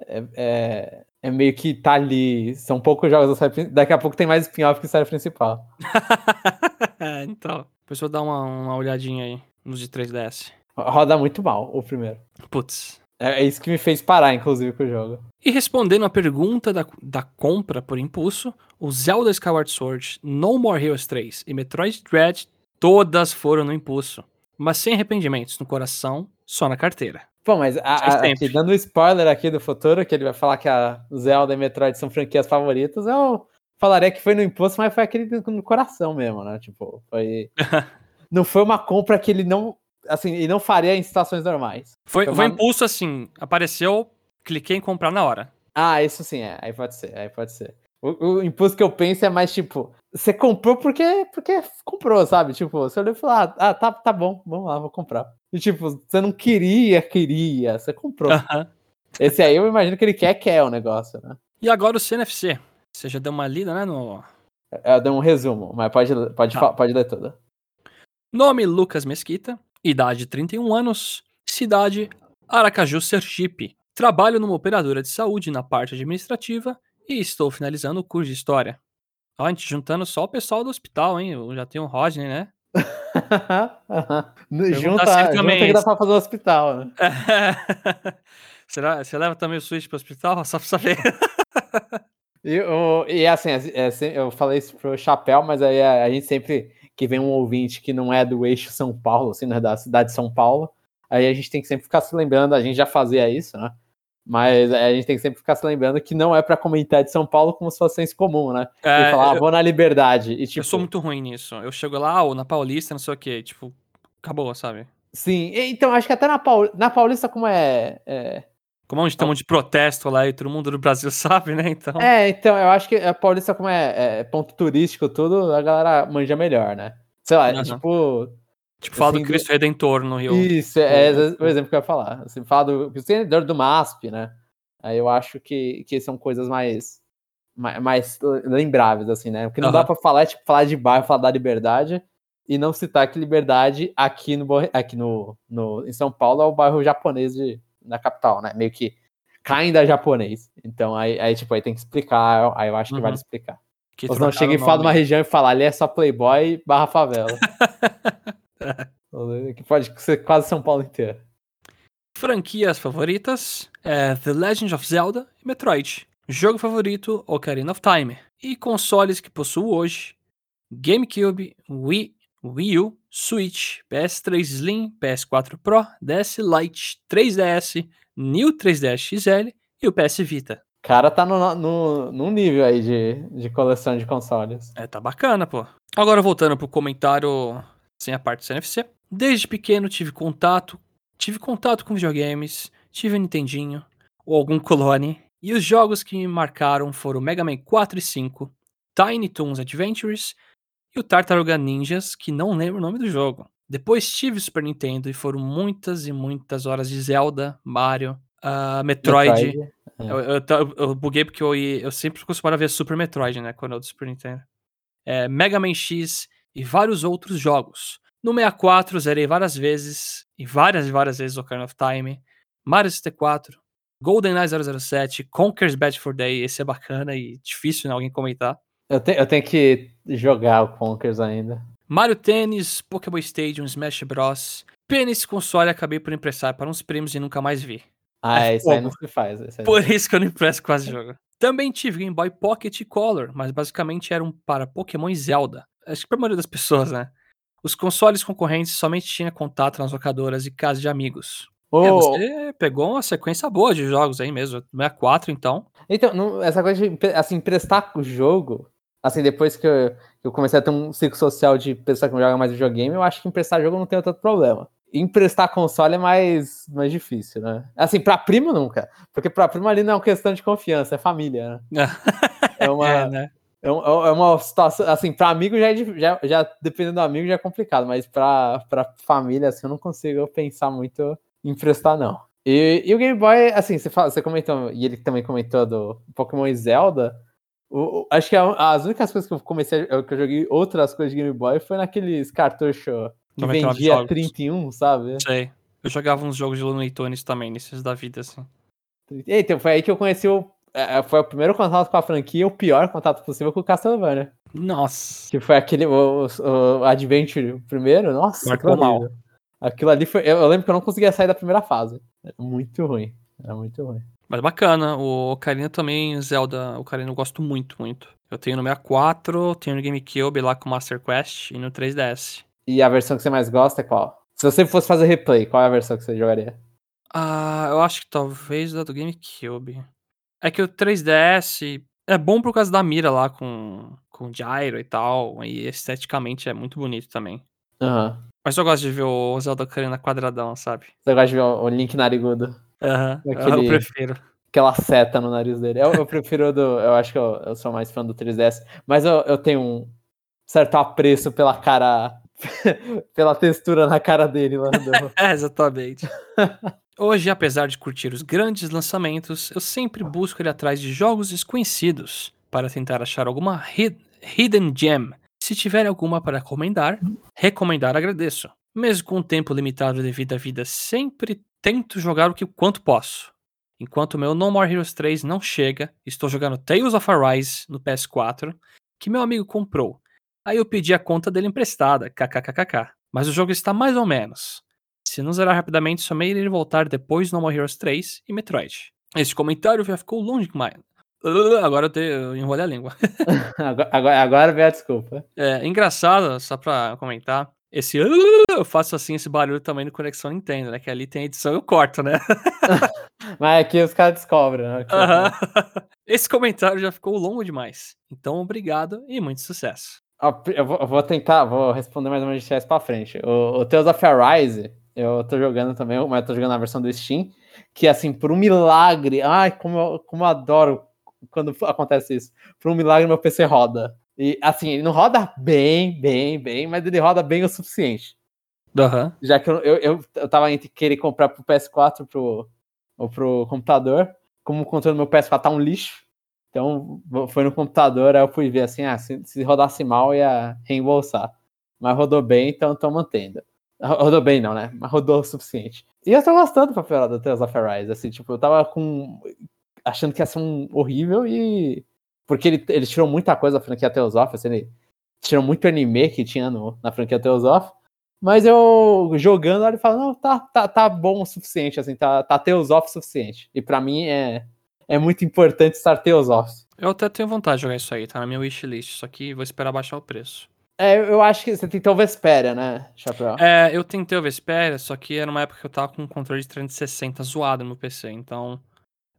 é, é, é meio que tá ali. São poucos jogos da série Daqui a pouco tem mais spin-off que série principal. É, então. Depois eu vou dar uma, uma olhadinha aí nos de 3DS. Roda muito mal o primeiro. Putz. É, é isso que me fez parar, inclusive, com o jogo. E respondendo a pergunta da, da compra por impulso, o Zelda Skyward Sword, No More Heroes 3 e Metroid Dread, todas foram no impulso. Mas sem arrependimentos no coração, só na carteira. Pô, mas a, a- aqui, dando spoiler aqui do futuro, que ele vai falar que a Zelda e Metroid são franquias favoritas, eu falaria que foi no impulso, mas foi aquele no- coração mesmo, né? Tipo, foi. não foi uma compra que ele não. Assim, ele não faria em situações normais. Foi, Foi foi uma- impulso assim, apareceu, cliquei em comprar na hora. Ah, isso sim, é. Aí pode ser, aí pode ser. O, o impulso que eu penso é mais tipo, você comprou porque, porque comprou, sabe? Tipo, você olhou e falou, ah, ah, tá, tá bom, vamos lá, vou comprar. E tipo, você não queria, queria, você comprou. Aham. Esse aí eu imagino que ele quer, quer o negócio, né? E agora o CNFC. Você já deu uma lida, né? No Eu dei um resumo, mas pode, pode, Tá. pode ler tudo. nome Lucas Mesquita, idade 31 anos, cidade Aracaju, Sergipe. Trabalho numa operadora de saúde na parte administrativa e estou finalizando o curso de história. Ó, a gente juntando só o pessoal do hospital, hein? Eu já tenho o Rodney, né? junta, junta também- que dá pra fazer o hospital, né? Será, você leva também o Switch pro hospital? Só pra saber. E, o- e assim, é, se- eu falei isso pro Chapéu, mas aí a, a gente sempre que vem um ouvinte que não é do eixo São Paulo, assim, não é da cidade de São Paulo, aí a gente tem que sempre ficar se lembrando, a gente já fazia isso, né? Mas a gente tem que sempre ficar se lembrando que não é pra comentar de São Paulo como se fosse senso comum, né? E É, falar, ah, vou na liberdade. E, tipo, eu sou muito ruim nisso. Eu chego lá, ou na Paulista, não sei o quê. Tipo, acabou, sabe? Sim, e- então acho que até na, Paul- na Paulista, como é, é Como onde tem um monte de protesto lá e todo mundo do Brasil sabe, né? Então. É, então, eu acho que a Paulista, como é, é ponto turístico, tudo, a galera manja melhor, né? Sei lá, Aham. tipo. Tipo, fala assim, do Cristo Redentor no Rio. Isso, é, o- o exemplo que eu ia falar. Assim, fala do Cristiano do MASP, né? Aí eu acho que, que são coisas mais, mais, mais lembráveis, assim, né? O que não dá pra falar é tipo falar de bairro, falar da liberdade e não citar que liberdade aqui no aqui no, no em São Paulo é o bairro japonês de, da capital, né? Meio que ainda japonês. Então aí, aí tipo aí tem que explicar, aí eu acho que Uhum. vale explicar. Que Ou não chega e fala de uma região e fala ali é só Playboy barra favela. que pode ser quase São Paulo inteiro. Franquias favoritas é The Legend of Zelda e Metroid. Jogo favorito, Ocarina of Time. E consoles que possuo hoje: GameCube, Wii, Wii U, Switch, PS3 Slim, PS4 Pro, DS Lite, 3DS, New 3DS XL e o PS Vita. O cara tá no, no, num nível aí de, de coleção de consoles. É, tá bacana, pô. Agora voltando pro comentário sem a parte do CNFC. Desde pequeno tive contato, tive contato com videogames, tive um Nintendinho ou algum clone, e os jogos que me marcaram foram Mega Man 4 e 5, Tiny Toons Adventures e o Tartaruga Ninjas, que não lembro o nome do jogo. Depois tive Super Nintendo e foram muitas e muitas horas de Zelda, Mario, ah, Metroid. É. Eu, eu, ta- eu buguei porque eu, eu sempre costumava ver Super Metroid, né? Quando eu do Super Nintendo. É, Mega Man X e vários outros jogos. No 64, zerei várias vezes, e várias e várias vezes Ocarina of Time. Mario 64, GoldenEye 007, Conker's Bad for Day. Esse é bacana e difícil né, alguém comentar. Eu, te- eu tenho que jogar o Conkers ainda. Mario Tennis, Pokémon Stadium, Smash Bros. Pena esse console acabei por emprestar para uns primos e nunca mais vi. Ah, É isso aí não se faz. isso Por isso que eu não empresto quase jogo. Também tive Game Boy Pocket e Color, mas basicamente eram para Pokémon e Zelda. Acho que pra maioria das pessoas, né? Os consoles concorrentes somente tinha contato nas locadoras e casas de amigos. não. É, você pegou uma sequência boa de jogos aí mesmo. 64, então. Então, não- essa coisa de assim, emprestar o jogo, assim, depois que eu, eu comecei a ter um ciclo social de pessoa que não joga mais videogame, eu acho que emprestar jogo não tem tanto problema. Emprestar console é mais, mais difícil, né? Assim, pra primo nunca. Porque pra primo ali não é uma questão de confiança, é família, né? É uma, É, né? É, um- é uma situação, assim, pra amigo já, é já, já dependendo do amigo já é complicado, mas pra, pra família, assim, eu não consigo pensar muito emprestar, não. E, e o Game Boy, assim, você, fala, você comentou, e ele também comentou do Pokémon e Zelda. O, o, acho que a, as únicas coisas que eu comecei, que eu joguei outras coisas de Game Boy foi naqueles cartuchos que vendia jogos. 31, sabe? Sei. Eu jogava uns jogos de Looney Tunes também, nesses da vida, assim. Então, foi aí que eu conheci o. É, foi o primeiro contato com a franquia, o pior contato possível com o Castlevania. Nossa. Que foi aquele. O, o, Adventure primeiro. Nossa, Marcou mal. Aquilo ali foi. Eu, eu, lembro que eu não conseguia sair da primeira fase. Era muito ruim. Era muito ruim. Mas bacana. O Ocarina também, Zelda, o Ocarina eu gosto muito, muito. Eu tenho no 64, tenho no GameCube lá com Master Quest e no 3DS. E a versão que você mais gosta é qual? Se você fosse fazer replay, qual é a versão que você jogaria? Ah, eu acho que talvez a do GameCube. É que o 3DS é bom por causa da mira lá com, com gyro e tal. E esteticamente é muito bonito também. Aham. Uhum. Mas eu gosto de ver o Zelda Ocarina quadradão, sabe? Você gosta de ver o Link narigudo? Aham, uhum. Aquele... eu prefiro. Aquela seta no nariz dele. Eu, eu prefiro do. Eu acho que eu, eu, sou mais fã do 3DS. Mas eu, eu tenho um certo apreço pela cara pela textura na cara dele, Landon. é, exatamente. Hoje, apesar de curtir os grandes lançamentos, eu sempre busco ir atrás de jogos desconhecidos para tentar achar alguma hidden gem. Se tiver alguma para recomendar, recomendar agradeço. Mesmo com o tempo limitado devido à vida, sempre tento jogar o que quanto posso. Enquanto meu No More Heroes 3 não chega, estou jogando Tales of Arise no PS4, que meu amigo comprou Aí eu pedi a conta dele emprestada, kkkk. Mas o jogo está mais ou menos. Se não zerar rapidamente, somente ele voltar depois No More Heroes 3 e Metroid. Esse comentário já ficou longe demais. Agora eu, te, eu enrolei a língua. agora, agora vem a desculpa. É engraçado, só pra comentar. Esse eu faço assim esse barulho também no Conexão Nintendo, né? Que ali tem edição eu corto, né? Mas aqui os caras descobrem, né? Esse comentário já ficou longo demais. Então, obrigado e muito sucesso. Eu vou, tentar, vou responder mais ou menos de trás pra frente. O, o Tales of Arise, eu tô jogando também, mas tô jogando na versão do Steam, que assim, por um milagre, ai, como eu, como eu adoro quando acontece isso. Por um milagre meu PC roda. E assim, ele não roda bem, bem, bem, mas ele roda bem o suficiente. Uhum. Já que eu, eu, eu, eu tava entre querer comprar pro PS4 pro, ou pro computador, como o controle do meu PS4 tá um lixo, então, foi no computador, aí eu fui ver assim, ah, se, se rodasse mal ia reembolsar. Mas rodou bem, então tô mantendo. Rodou bem não, né? Mas rodou o suficiente. E eu tô gostando do papel do Tales of Arise, assim, tipo, eu tava com... achando que ia ser um horrível e... Porque ele, ele tirou muita coisa da franquia Tales of, assim, ele tirou muito anime que tinha no, na franquia Tales of, mas eu jogando, ele fala, não, tá, tá, tá bom o suficiente, assim, tá, tá Tales of o suficiente. E para mim é é muito importante estar Teosoph. Eu até tenho vontade de jogar isso aí, tá na minha wishlist, só que vou esperar baixar o preço. É, eu acho que você tentou o Vesperia, né, Chapéu? É, eu tentei o Vesperia, só que era uma época que eu tava com um controle de 360 zoado no PC, então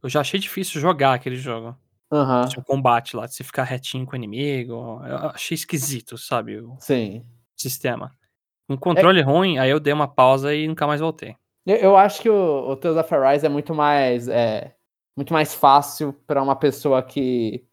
eu já achei difícil jogar aquele jogo. Uhum. O combate lá, de você ficar retinho com o inimigo, eu achei esquisito, sabe? O Sim. sistema. Um controle é... ruim, aí eu dei uma pausa e nunca mais voltei. Eu, eu acho que o, o Tales of Arise é muito mais... É muito mais fácil para uma pessoa que.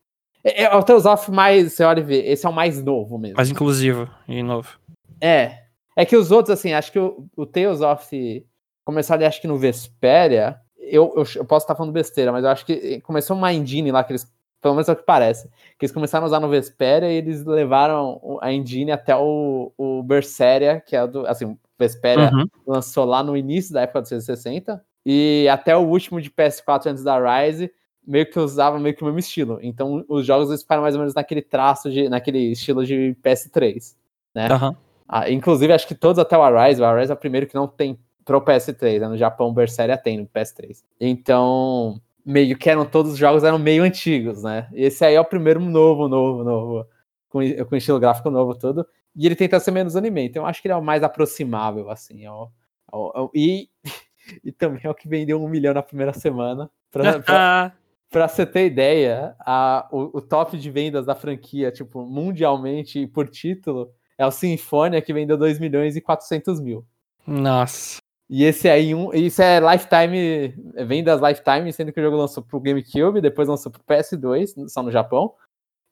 É, é o Tales of mais. Você olha e vê, esse é o mais novo mesmo. Mais inclusivo e novo. É. É que os outros, assim, acho que o, o Tales of começou ali, acho que no Vesperia. Eu, eu, eu, posso estar falando besteira, mas eu acho que começou uma engine lá que eles. Pelo menos é o que parece. Que eles começaram a usar no Vesperia e eles levaram a engine até o, o Berseria, que é do. Assim, o Vesperia uhum. lançou lá no início da época dos 360. E até o último de PS4 antes da Rise, meio que usava meio que o mesmo estilo. Então os jogos eles param mais ou menos naquele traço, de, naquele estilo de PS3, né? Uhum. Ah, inclusive, acho que todos até o Arise, o Arise é o primeiro que não tem pro PS3, né? No Japão, o Berseria tem no PS3. Então, meio que eram todos os jogos eram meio antigos, né? Esse aí é o primeiro novo, novo, novo, com, com estilo gráfico novo todo. E ele tenta ser menos anime, então eu acho que ele é o mais aproximável, assim. Ó, ó, ó, e e também é o que vendeu um milhão na primeira semana. Pra, pra, pra você ter ideia, a, o, o, top de vendas da franquia, tipo, mundialmente e por título, é o Sinfonia, que vendeu 2 milhões e 400 mil. Nossa. E esse aí, um, isso é lifetime, vendas lifetime, sendo que o jogo lançou pro GameCube, depois lançou pro PS2, só no Japão,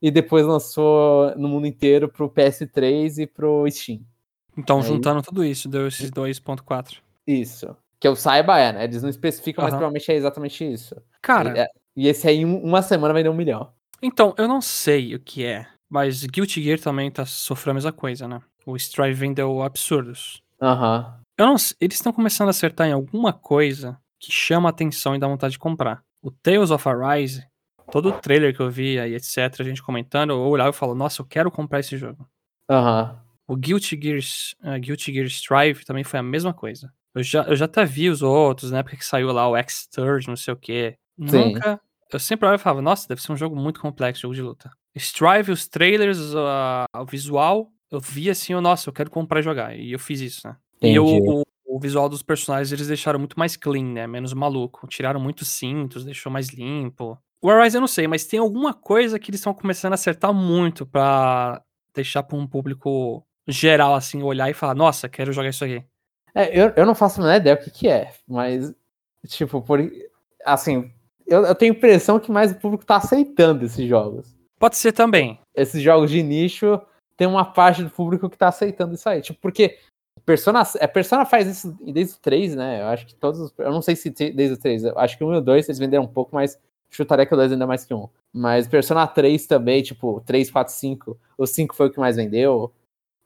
e depois lançou no mundo inteiro pro PS3 e pro Steam. Então, aí, juntando tudo isso, deu esses 2.4. Isso Que eu saiba é, né? Eles não especificam, mas Aham. provavelmente é exatamente isso. Cara, é- e esse aí, em um- uma semana, vendeu um milhão. então, eu não sei o que é, mas Guilty Gear também tá sofrendo a mesma coisa, né? O Strive vendeu absurdos. Aham. Eu não sei, eles estão começando a acertar em alguma coisa que chama a atenção e dá vontade de comprar. O Tales of Arise, todo o trailer que eu vi aí, etc, a gente comentando, eu olhava e falo, nossa, eu quero comprar esse jogo. Aham. O Guilty Gear, uh, Guilty Gear Strive também foi a mesma coisa. Eu já, eu já até vi os outros, na época que saiu lá o X-Third, não sei o quê. Sim. Nunca. Eu sempre olhava e falava, nossa, deve ser um jogo muito complexo, jogo de luta. Strive, os trailers, o visual, eu vi assim, eu, nossa, eu quero comprar e jogar. E eu fiz isso, né? E o, Entendi. o, o visual dos personagens eles deixaram muito mais clean, né? Menos maluco. Tiraram muitos cintos, deixou mais limpo. O Arise eu não sei, mas tem alguma coisa que eles estão começando a acertar muito pra deixar pra um público geral, assim, olhar e falar, nossa, quero jogar isso aqui. É, eu, eu não faço a menor ideia o que, que é, mas, tipo, por. Assim, eu, eu tenho a impressão que mais o público tá aceitando esses jogos. Pode ser também. Esses jogos de nicho, tem uma parte do público que tá aceitando isso aí. Tipo, porque Persona, a Persona faz isso desde o 3, né? Eu acho que todos os. Eu não sei se desde o 3. Eu acho que o 1 e o 2 eles venderam um pouco, mas chutaria que o 2 ainda mais que um. Mas Persona 3 também, tipo, 3, 4, 5. O 5 foi o que mais vendeu.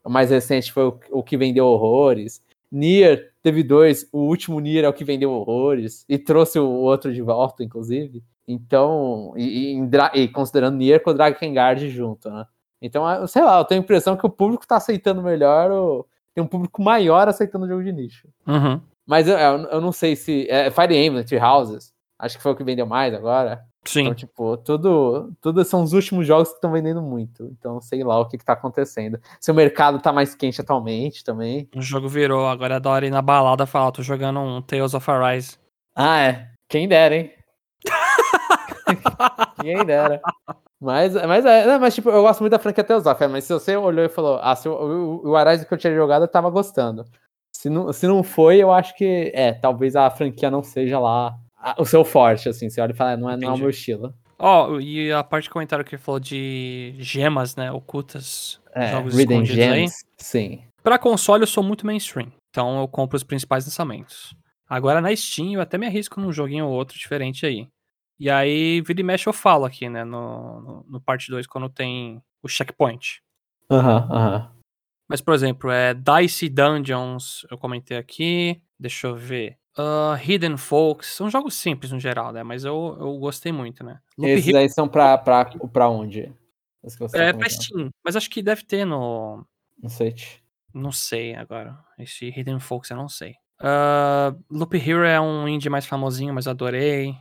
O mais recente foi o, o que vendeu horrores. Nier teve dois. O último Nier é o que vendeu horrores. E trouxe o outro de volta, inclusive. Então, e, e e considerando Nier com o Dragon Guard junto, né? Então, eu- sei lá, eu tenho a impressão que o público tá aceitando melhor, o- tem um público maior aceitando o jogo de nicho. Uhum. Mas eu, eu, eu não sei se. É Fire Emblem, Three Houses. Acho que foi o que vendeu mais agora. Sim. Então, tipo, tudo, tudo são os últimos jogos que estão vendendo muito. Então, sei lá o que, que tá acontecendo. Se o mercado tá mais quente atualmente também. O jogo virou, agora é da hora ir na balada falar, tô jogando um Tales of Arise. Ah, é. Quem dera, hein? Quem dera. Mas, mas, é, não, mas, tipo, eu gosto muito da franquia Tales of, é, mas se você olhou e falou, ah, se o, o, o Arise que eu tinha jogado, eu tava gostando. Se não, se não foi, eu acho que, é, talvez a franquia não seja lá o seu forte, assim. Você olha e fala, "Ah, não é, não é o meu estilo. Ó, e a parte de comentário que ele falou de gemas, né, ocultas, É, jogos Hidden escondidos aí. Gems, sim. Pra console eu sou muito mainstream, então eu compro os principais lançamentos. Agora na Steam eu até me arrisco num joguinho ou outro diferente aí. E aí, vira e mexe eu falo aqui, né, no, no, no parte 2, quando tem o checkpoint. Aham, aham. Mas, por exemplo, é Dicey Dungeons, eu comentei aqui. Deixa eu ver. Ah, Hidden Folks. São jogos simples no geral, né? Mas eu, eu gostei muito, né? Loop Esses Hero aí são pra, pra, pra onde? Tá é pra comentando. Steam. Mas acho que deve ter no. No Switch. Não sei agora. Esse Hidden Folks eu não sei. Ah, Loop Hero é um indie mais famosinho, mas eu adorei.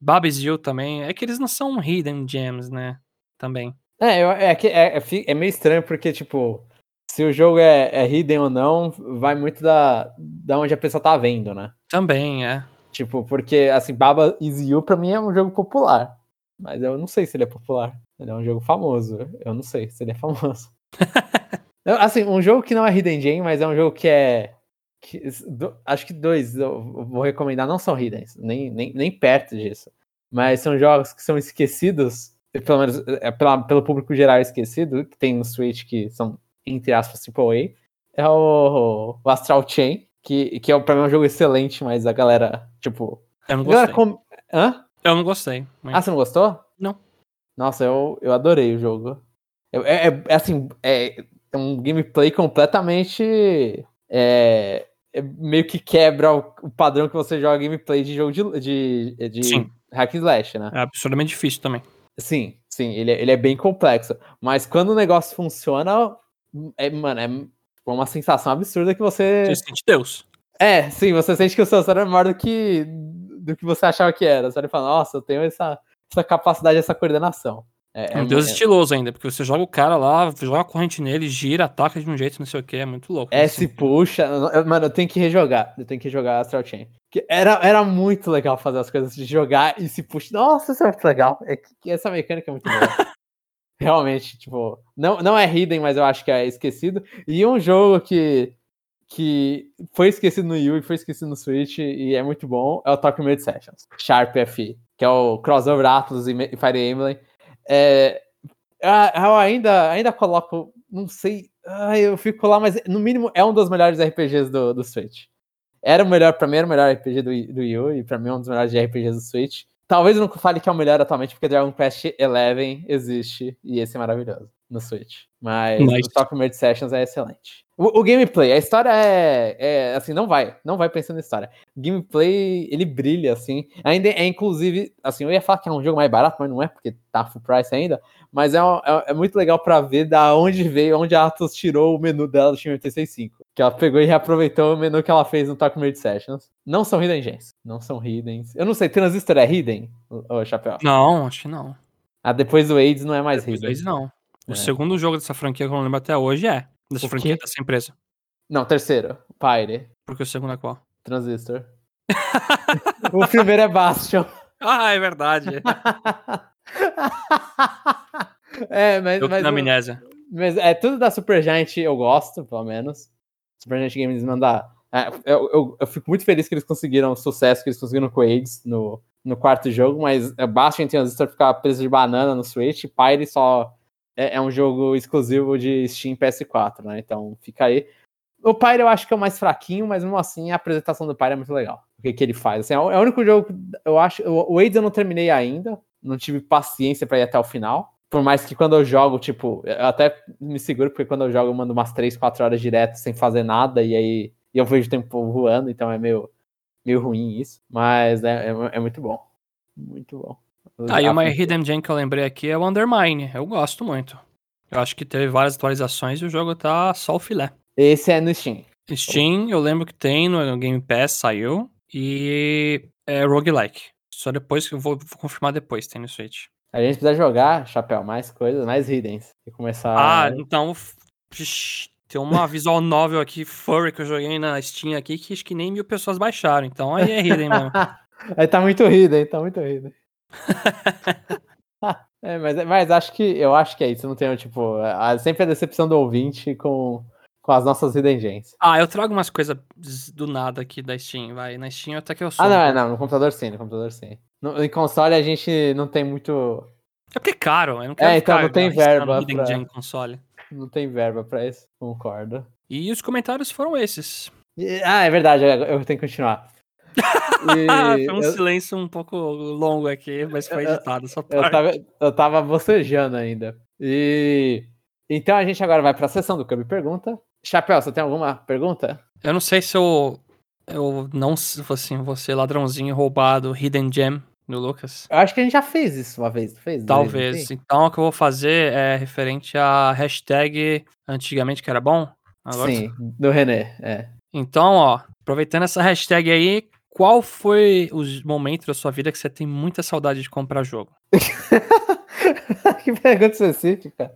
Babes You também. É que eles não são Hidden Gems, né? Também. É, é, é, é, é meio estranho porque, tipo, se o jogo é, é hidden ou não, vai muito da, da onde a pessoa tá vendo, né? Também, é. Tipo, porque, assim, Baba Is You pra mim é um jogo popular. Mas eu não sei se ele é popular. Ele é um jogo famoso. Eu não sei se ele é famoso. Assim, um jogo que não é Hidden Gem, mas é um jogo que é. que- do- acho que dois eu vou recomendar, não são Hidden, nem, nem, nem perto disso. Mas são jogos que são esquecidos, pelo menos é, pela- pelo público geral esquecido, que tem no Switch que são, entre aspas, Triple A. É o, o Astral Chain, que, que é, pra mim é um jogo excelente, mas a galera, tipo. Eu não gostei. com- Hã? Eu não gostei. mas- Ah, você não gostou? Não. Nossa, eu, eu adorei o jogo. É, é- é assim, é, é um gameplay completamente. É, é meio que quebra o, o padrão que você joga gameplay de jogo de, de, de Sim. hack and slash, né? É absurdamente difícil também. Sim, sim, ele, é- ele é bem complexo. Mas quando o negócio funciona, é, mano, é uma sensação absurda que você. Você sente Deus. É, sim, você sente que o seu cérebro é maior do que, do que você achava que era. Você fala, nossa, eu tenho essa, essa capacidade, essa coordenação. É, É um é- Deus é- estiloso ainda, porque você joga o cara lá, joga a corrente nele, gira, ataca de um jeito, não sei o que, é muito louco. É, assim. se puxa. Mano, eu tenho que rejogar. Eu tenho que jogar Astral Chain. Era, era muito legal fazer as coisas de jogar e se puxa. Nossa, isso é muito legal. É essa mecânica é muito boa. Realmente, tipo, não, não é hidden, mas eu acho que é esquecido. E um jogo que, que foi esquecido no Wii foi esquecido no Switch e é muito bom é o Tokyo Mid Sessions. Sharp FE, que é o crossover Atlas e Fire Emblem. É, eu ainda, ainda coloco, não sei, eu fico lá, mas no mínimo é um dos melhores RPGs do, do Switch. Era o melhor, pra mim, era o melhor RPG do, do Wii e pra mim é um dos melhores RPGs do Switch. Talvez eu não fale que é o melhor atualmente, porque Dragon Quest XI existe, e esse é maravilhoso no Switch. Mas nice. o Top Merge Sessions é excelente. O, o, gameplay, a história é, é, assim, não vai, não vai pensando na história. O gameplay, ele brilha, assim. Ainda é, inclusive, assim, eu ia falar que é um jogo mais barato, mas não é, porque tá full price ainda. Mas é, é, é muito legal para ver da onde veio, onde a Atos tirou o menu dela do Team 865. Que ela pegou e reaproveitou o menu que ela fez no Talk Merge Sessions. Não são hidden gems, não são hidden. Eu não sei, Transistor é hidden, o, Chapéu? Não, acho que não. Ah, depois do AIDS não é mais depois hidden. Depois não. O é. segundo jogo dessa franquia que eu não lembro até hoje é. Dessa franquia dessa empresa. Não, terceiro. Pyre. Porque o segundo é qual? Transistor. o primeiro é Bastion. Ah, é verdade. é, mas. Eu mas, na amnésia. Mas é tudo da Supergiant eu gosto, pelo menos. Supergiant Games manda. É, eu, eu, eu, fico muito feliz que eles conseguiram o sucesso que eles conseguiram com o AIDS no, no quarto jogo, mas Bastion e Transistor ficar preso de banana no Switch, Pyre só é, é, um jogo exclusivo de Steam PS4, né? Então fica aí. O Pyre eu acho que é o mais fraquinho, mas mesmo assim a apresentação do Pyre é muito legal. O que, que ele faz. Assim, é, o, é único jogo que eu acho. O AIDS eu não terminei ainda, não tive paciência para ir até o final. Por mais que quando eu jogo, tipo, eu até me seguro, porque quando eu jogo eu mando umas 3, 4 horas direto sem fazer nada, e aí eu vejo o tempo voando, então é meio, meio ruim isso. Mas é, é, é muito bom. Muito bom. Ah, e uma Hidden Gem que eu lembrei aqui é o Undermine. Eu gosto muito. Eu acho que teve várias atualizações e o jogo tá só o filé. Esse é no Steam. Steam, eu lembro que tem no Game Pass, saiu. E é roguelike. Só depois que eu vou, vou confirmar depois, tem no Switch. A gente precisa jogar, Chapéu, mais coisas, mais hidden. E começar. Ah, então. Tem uma visual novel aqui, furry, que eu joguei na Steam aqui, que acho que nem mil pessoas baixaram. Então aí é hidden mesmo. aí tá muito hidden, tá muito hidden. é, mas, mas acho que eu acho que é isso. Não tem, tipo, a, sempre a decepção do ouvinte com, com as nossas hidden gems. Ah, eu trago umas coisas do nada aqui da Steam, vai. Na Steam até que eu sou. Ah, não, é, não, no computador sim, no computador sim. No, em console a gente não tem muito. É porque é caro, eu não quero É, então não tem verba. Pra... Console. Não tem verba pra isso, concordo. E os comentários foram esses. Ah, é verdade, eu tenho que continuar. foi um eu... silêncio um pouco longo aqui, mas foi editado só eu, tava, eu tava bocejando ainda. E então a gente agora vai para a sessão do Clube Pergunta. Chapéu, você tem alguma pergunta? Eu não sei se eu eu não assim, ser ladrãozinho roubado Hidden Gem no Lucas. Eu acho que a gente já fez isso uma vez, fez? Talvez. Então o que eu vou fazer é referente à hashtag antigamente que era bom. Agora Sim, do René, é. Então, ó, aproveitando essa hashtag aí, qual foi os momentos da sua vida que você tem muita saudade de comprar jogo? que pergunta específica.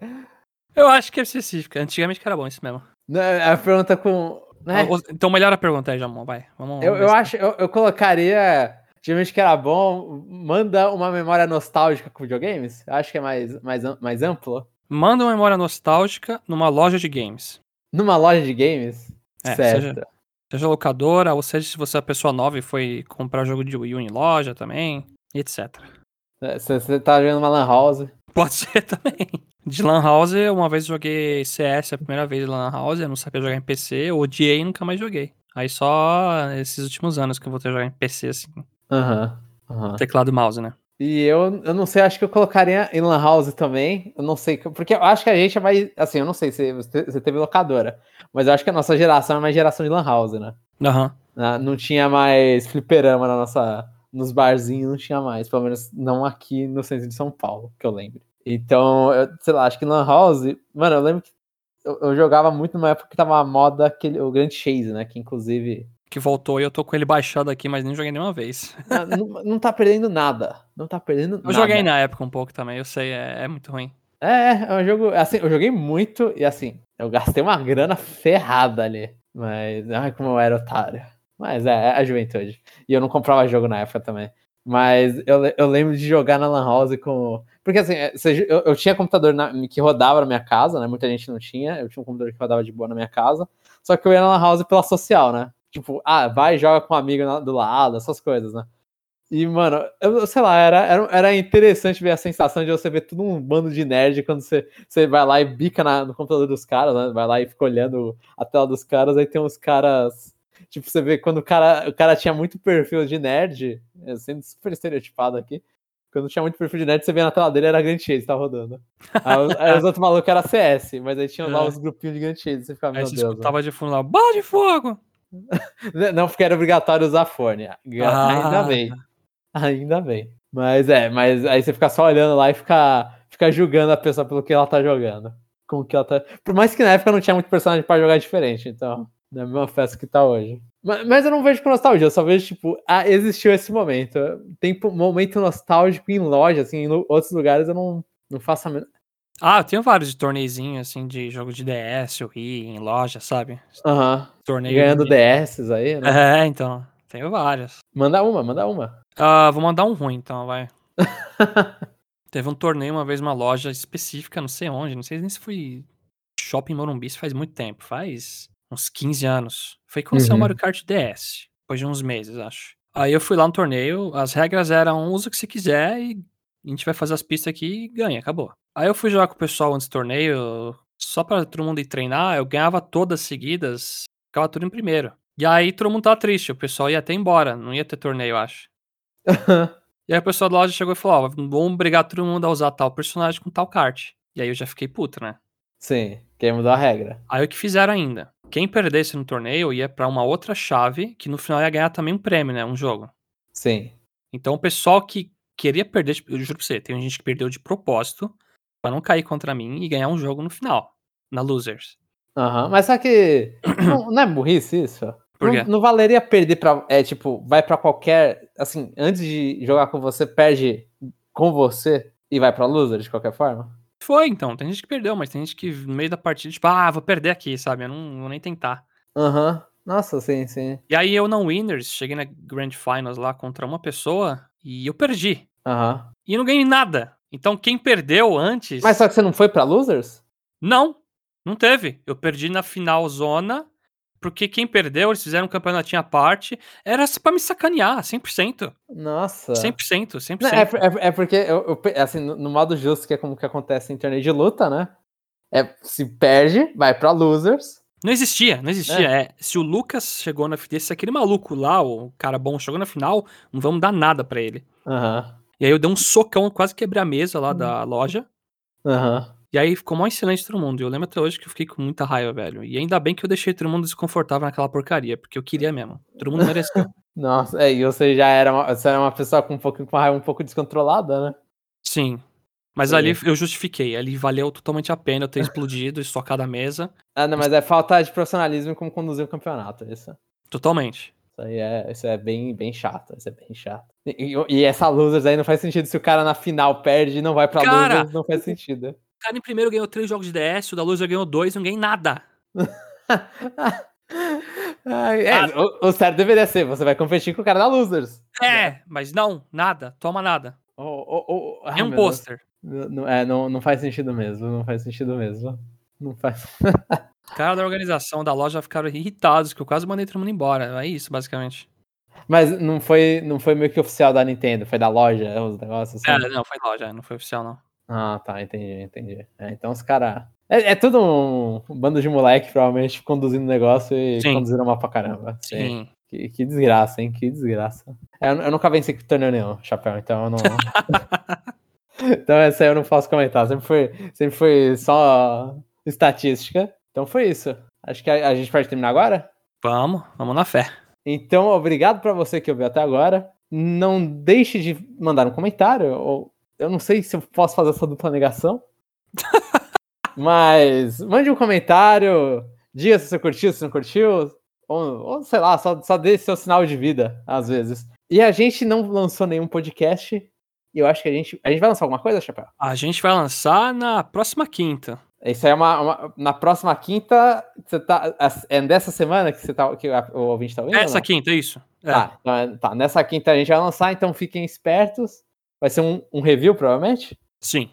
Eu acho que é específica. Antigamente que era bom isso mesmo. Não, a pergunta com. Né? Então melhora a pergunta aí, Jamon. Vai. Vamos, eu, eu acho, eu, eu colocaria. Antigamente que era bom, manda uma memória nostálgica com videogames. Eu acho que é mais, mais, mais amplo. Manda uma memória nostálgica numa loja de games. Numa loja de games? É, certo. Seja, Seja locadora, ou seja, se você é pessoa nova e foi comprar jogo de Wii U em loja também, etc. Você tá jogando uma Lan House? Pode ser também. De Lan House, uma vez joguei CS a primeira vez de Lan House, eu não sabia jogar em PC, odiei e nunca mais joguei. Aí só esses últimos anos que eu vou ter jogar em PC, assim. Aham. Uhum, uhum. Teclado e mouse, né? E eu, eu não sei, acho que eu colocaria em Lan House também. Eu não sei, porque eu acho que a gente é mais. Assim, eu não sei se você teve locadora, mas eu acho que a nossa geração é mais geração de Lan House, né? Aham. Uhum. Não tinha mais fliperama na nossa. Nos barzinhos não tinha mais, pelo menos não aqui no centro de São Paulo, que eu lembro. Então, eu, sei lá, acho que Lan House. Mano, eu lembro que eu, eu jogava muito numa época que tava a moda aquele, o Grand Chase, né? Que inclusive que voltou e eu tô com ele baixado aqui, mas nem joguei nenhuma vez. Não, não, não tá perdendo nada. Não tá perdendo eu nada. Eu joguei na época um pouco também, eu sei, é, é muito ruim. É, é um jogo. Assim, eu joguei muito e assim, eu gastei uma grana ferrada ali. Mas, ai, como eu era otário. Mas é, é a juventude. E eu não comprava jogo na época também. Mas eu, eu lembro de jogar na Lan House com. Porque assim, é, eu, eu tinha computador na, que rodava na minha casa, né? Muita gente não tinha. Eu tinha um computador que rodava de boa na minha casa. Só que eu ia na Lan House pela social, né? Tipo, ah, vai e joga com um amigo do lado, essas coisas, né? E, mano, eu sei lá, era, era, era interessante ver a sensação de você ver tudo um bando de nerd quando você, você vai lá e bica na, no computador dos caras, né? Vai lá e fica olhando a tela dos caras, aí tem uns caras Tipo, você vê quando o cara, o cara tinha muito perfil de nerd, sendo super estereotipado aqui, quando tinha muito perfil de nerd, você vê na tela dele era Grand Chase, tá rodando. Aí, aí os outros malucos era CS, mas aí tinha lá É. os grupinhos de Grand Chase, você ficava, Aí meu você escutava de fundo lá, bola de fogo! Não, porque era obrigatório usar fone. Ainda Ah, bem. Ainda bem. Mas é, mas aí você fica só olhando lá e fica, fica julgando a pessoa pelo que ela tá jogando. Com o que ela tá. Por mais que na época não tinha muito personagem pra jogar diferente, então. Na mesma festa que tá hoje. Mas, mas eu não vejo com nostalgia, eu só vejo, tipo, ah, existiu esse momento. Tem momento nostálgico em loja, assim, em outros lugares eu não, não faço a menor. Ah, eu tenho vários de torneizinho, assim, de jogo de DS, ri em loja, sabe? Aham. Torneio. Ganhando de- DS aí, né? É, então. Tenho vários. Manda uma, manda uma. Ah, vou mandar um ruim, então, vai. Teve um torneio uma vez numa loja específica, não sei onde, não sei nem se foi Shopping Morumbi, faz muito tempo, faz uns 15 anos. Foi quando saiu o Uhum. Mario Kart DS, depois de uns meses, acho. Aí eu fui lá no torneio, as regras eram usa o que você quiser e a gente vai fazer as pistas aqui e ganha, acabou. Aí eu fui jogar com o pessoal antes do torneio, só pra todo mundo ir treinar, eu ganhava todas seguidas, ficava tudo em primeiro. E aí todo mundo tava triste, o pessoal ia até embora, não ia ter torneio, eu acho. E aí o pessoal da loja chegou e falou, ó, vamos obrigar todo mundo a usar tal personagem com tal kart. E aí eu já fiquei puto, né? Sim, quem mudou a regra. Aí o que fizeram ainda? Quem perdesse no torneio ia pra uma outra chave, que no final ia ganhar também um prêmio, né? Um jogo. Sim. Então o pessoal que queria perder, tipo, eu juro pra você, tem gente que perdeu de propósito pra não cair contra mim e ganhar um jogo no final, na Losers. Aham, Mas só que. não, não é burrice isso? Por não, quê? não valeria perder pra. É tipo, vai pra qualquer. Assim, antes de jogar com você, perde com você e vai pra loser de qualquer forma? Foi, então. Tem gente que perdeu, mas tem gente que no meio da partida, tipo, ah, vou perder aqui, sabe? Eu não vou nem tentar. Aham. Nossa, sim, sim. E aí eu não winners, cheguei na Grand Finals lá contra uma pessoa e eu perdi. Aham. E eu não ganhei nada. Então quem perdeu antes. Mas só que você não foi pra losers? Não, não teve. Eu perdi na final zona, porque quem perdeu, eles fizeram um campeonatinho à parte. Era pra me sacanear, 100%. Nossa. 100%, 100%. Não, é, por- é, é porque, eu, eu assim, no, modo justo, que é como que acontece em torneio de luta, né? É, se perde, vai pra losers. Não existia, não existia. É, se o Lucas chegou na final, se aquele maluco lá, o cara bom, chegou na final, não vamos dar nada pra ele. Aham. E aí eu dei um socão, quase quebrei a mesa lá da loja. Aham. E aí ficou mó excelente todo mundo. E eu lembro até hoje que eu fiquei com muita raiva, velho. E ainda bem que eu deixei todo mundo desconfortável naquela porcaria, porque eu queria mesmo. Todo mundo mereceu. Nossa, é, e você já era uma, você era uma pessoa com um pouco, com uma raiva um pouco descontrolada, né? Sim. Mas Sim. ali eu justifiquei. Ali valeu totalmente a pena eu ter explodido e socado a mesa. Ah, não, mas é falta de profissionalismo em como conduzir o campeonato. Isso, Totalmente. isso aí é, isso é bem, bem chato. Isso é bem chato. E, e- e essa losers aí não faz sentido. Se o cara na final perde e não vai pra Cara, losers, não faz sentido. O cara em primeiro ganhou três jogos de DS, o da Loser ganhou dois, não ganhei nada. É, o, o certo deveria ser, você vai competir com o cara da losers. É, mas não, nada. Toma nada. Oh, oh, oh, É um pôster. Não, é, não, não faz sentido mesmo. Não faz sentido mesmo. Não faz. Os caras da organização da loja ficaram irritados, que eu quase mandei todo mundo embora. É isso, basicamente. Mas não foi, não foi meio que oficial da Nintendo, foi da loja, os negócios assim. É, não, foi loja, não foi oficial, não. Ah, tá, entendi, entendi. É, então os caras. É, é tudo um, um bando de moleque, provavelmente, conduzindo o negócio e Sim. conduziram mal pra caramba. Sim. Que, que desgraça, hein? Que desgraça. É, eu, eu nunca venci com torneio nenhum, chapéu, então eu não. então essa aí eu não posso comentar. Sempre foi, sempre foi só estatística. Então foi isso. Acho que a, a gente pode terminar agora? Vamos, vamos na fé. Então, obrigado pra você que ouviu até agora. Não deixe de mandar um comentário. Ou eu não sei se eu posso fazer essa dupla negação. Mas mande um comentário. Diga se você curtiu, se não curtiu. Ou, ou sei lá, só, só dê seu sinal de vida, às vezes. E a gente não lançou nenhum podcast. E eu acho que a gente. A gente vai lançar alguma coisa, Chapéu? A gente vai lançar na próxima quinta. Isso aí é uma, uma- Na próxima quinta. Você tá. É dessa semana que, você tá, que o ouvinte tá ouvindo? ou Essa não? quinta, isso. É. Tá, então é- tá, nessa quinta a gente vai lançar, então fiquem espertos. Vai ser um, um review, provavelmente. Sim.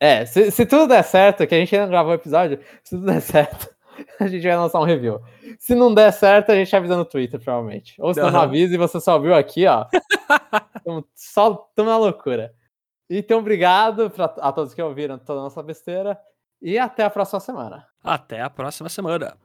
É, se, se tudo der certo, que a gente ainda não gravou o episódio, se tudo der certo, a gente vai lançar um review. Se não der certo, a gente avisa no Twitter, provavelmente. Ou se não Aham. avisa e você só viu aqui, ó. só estamos na loucura. Então, obrigado pra, a todos que ouviram toda a nossa besteira. E até a próxima semana. Até a próxima semana.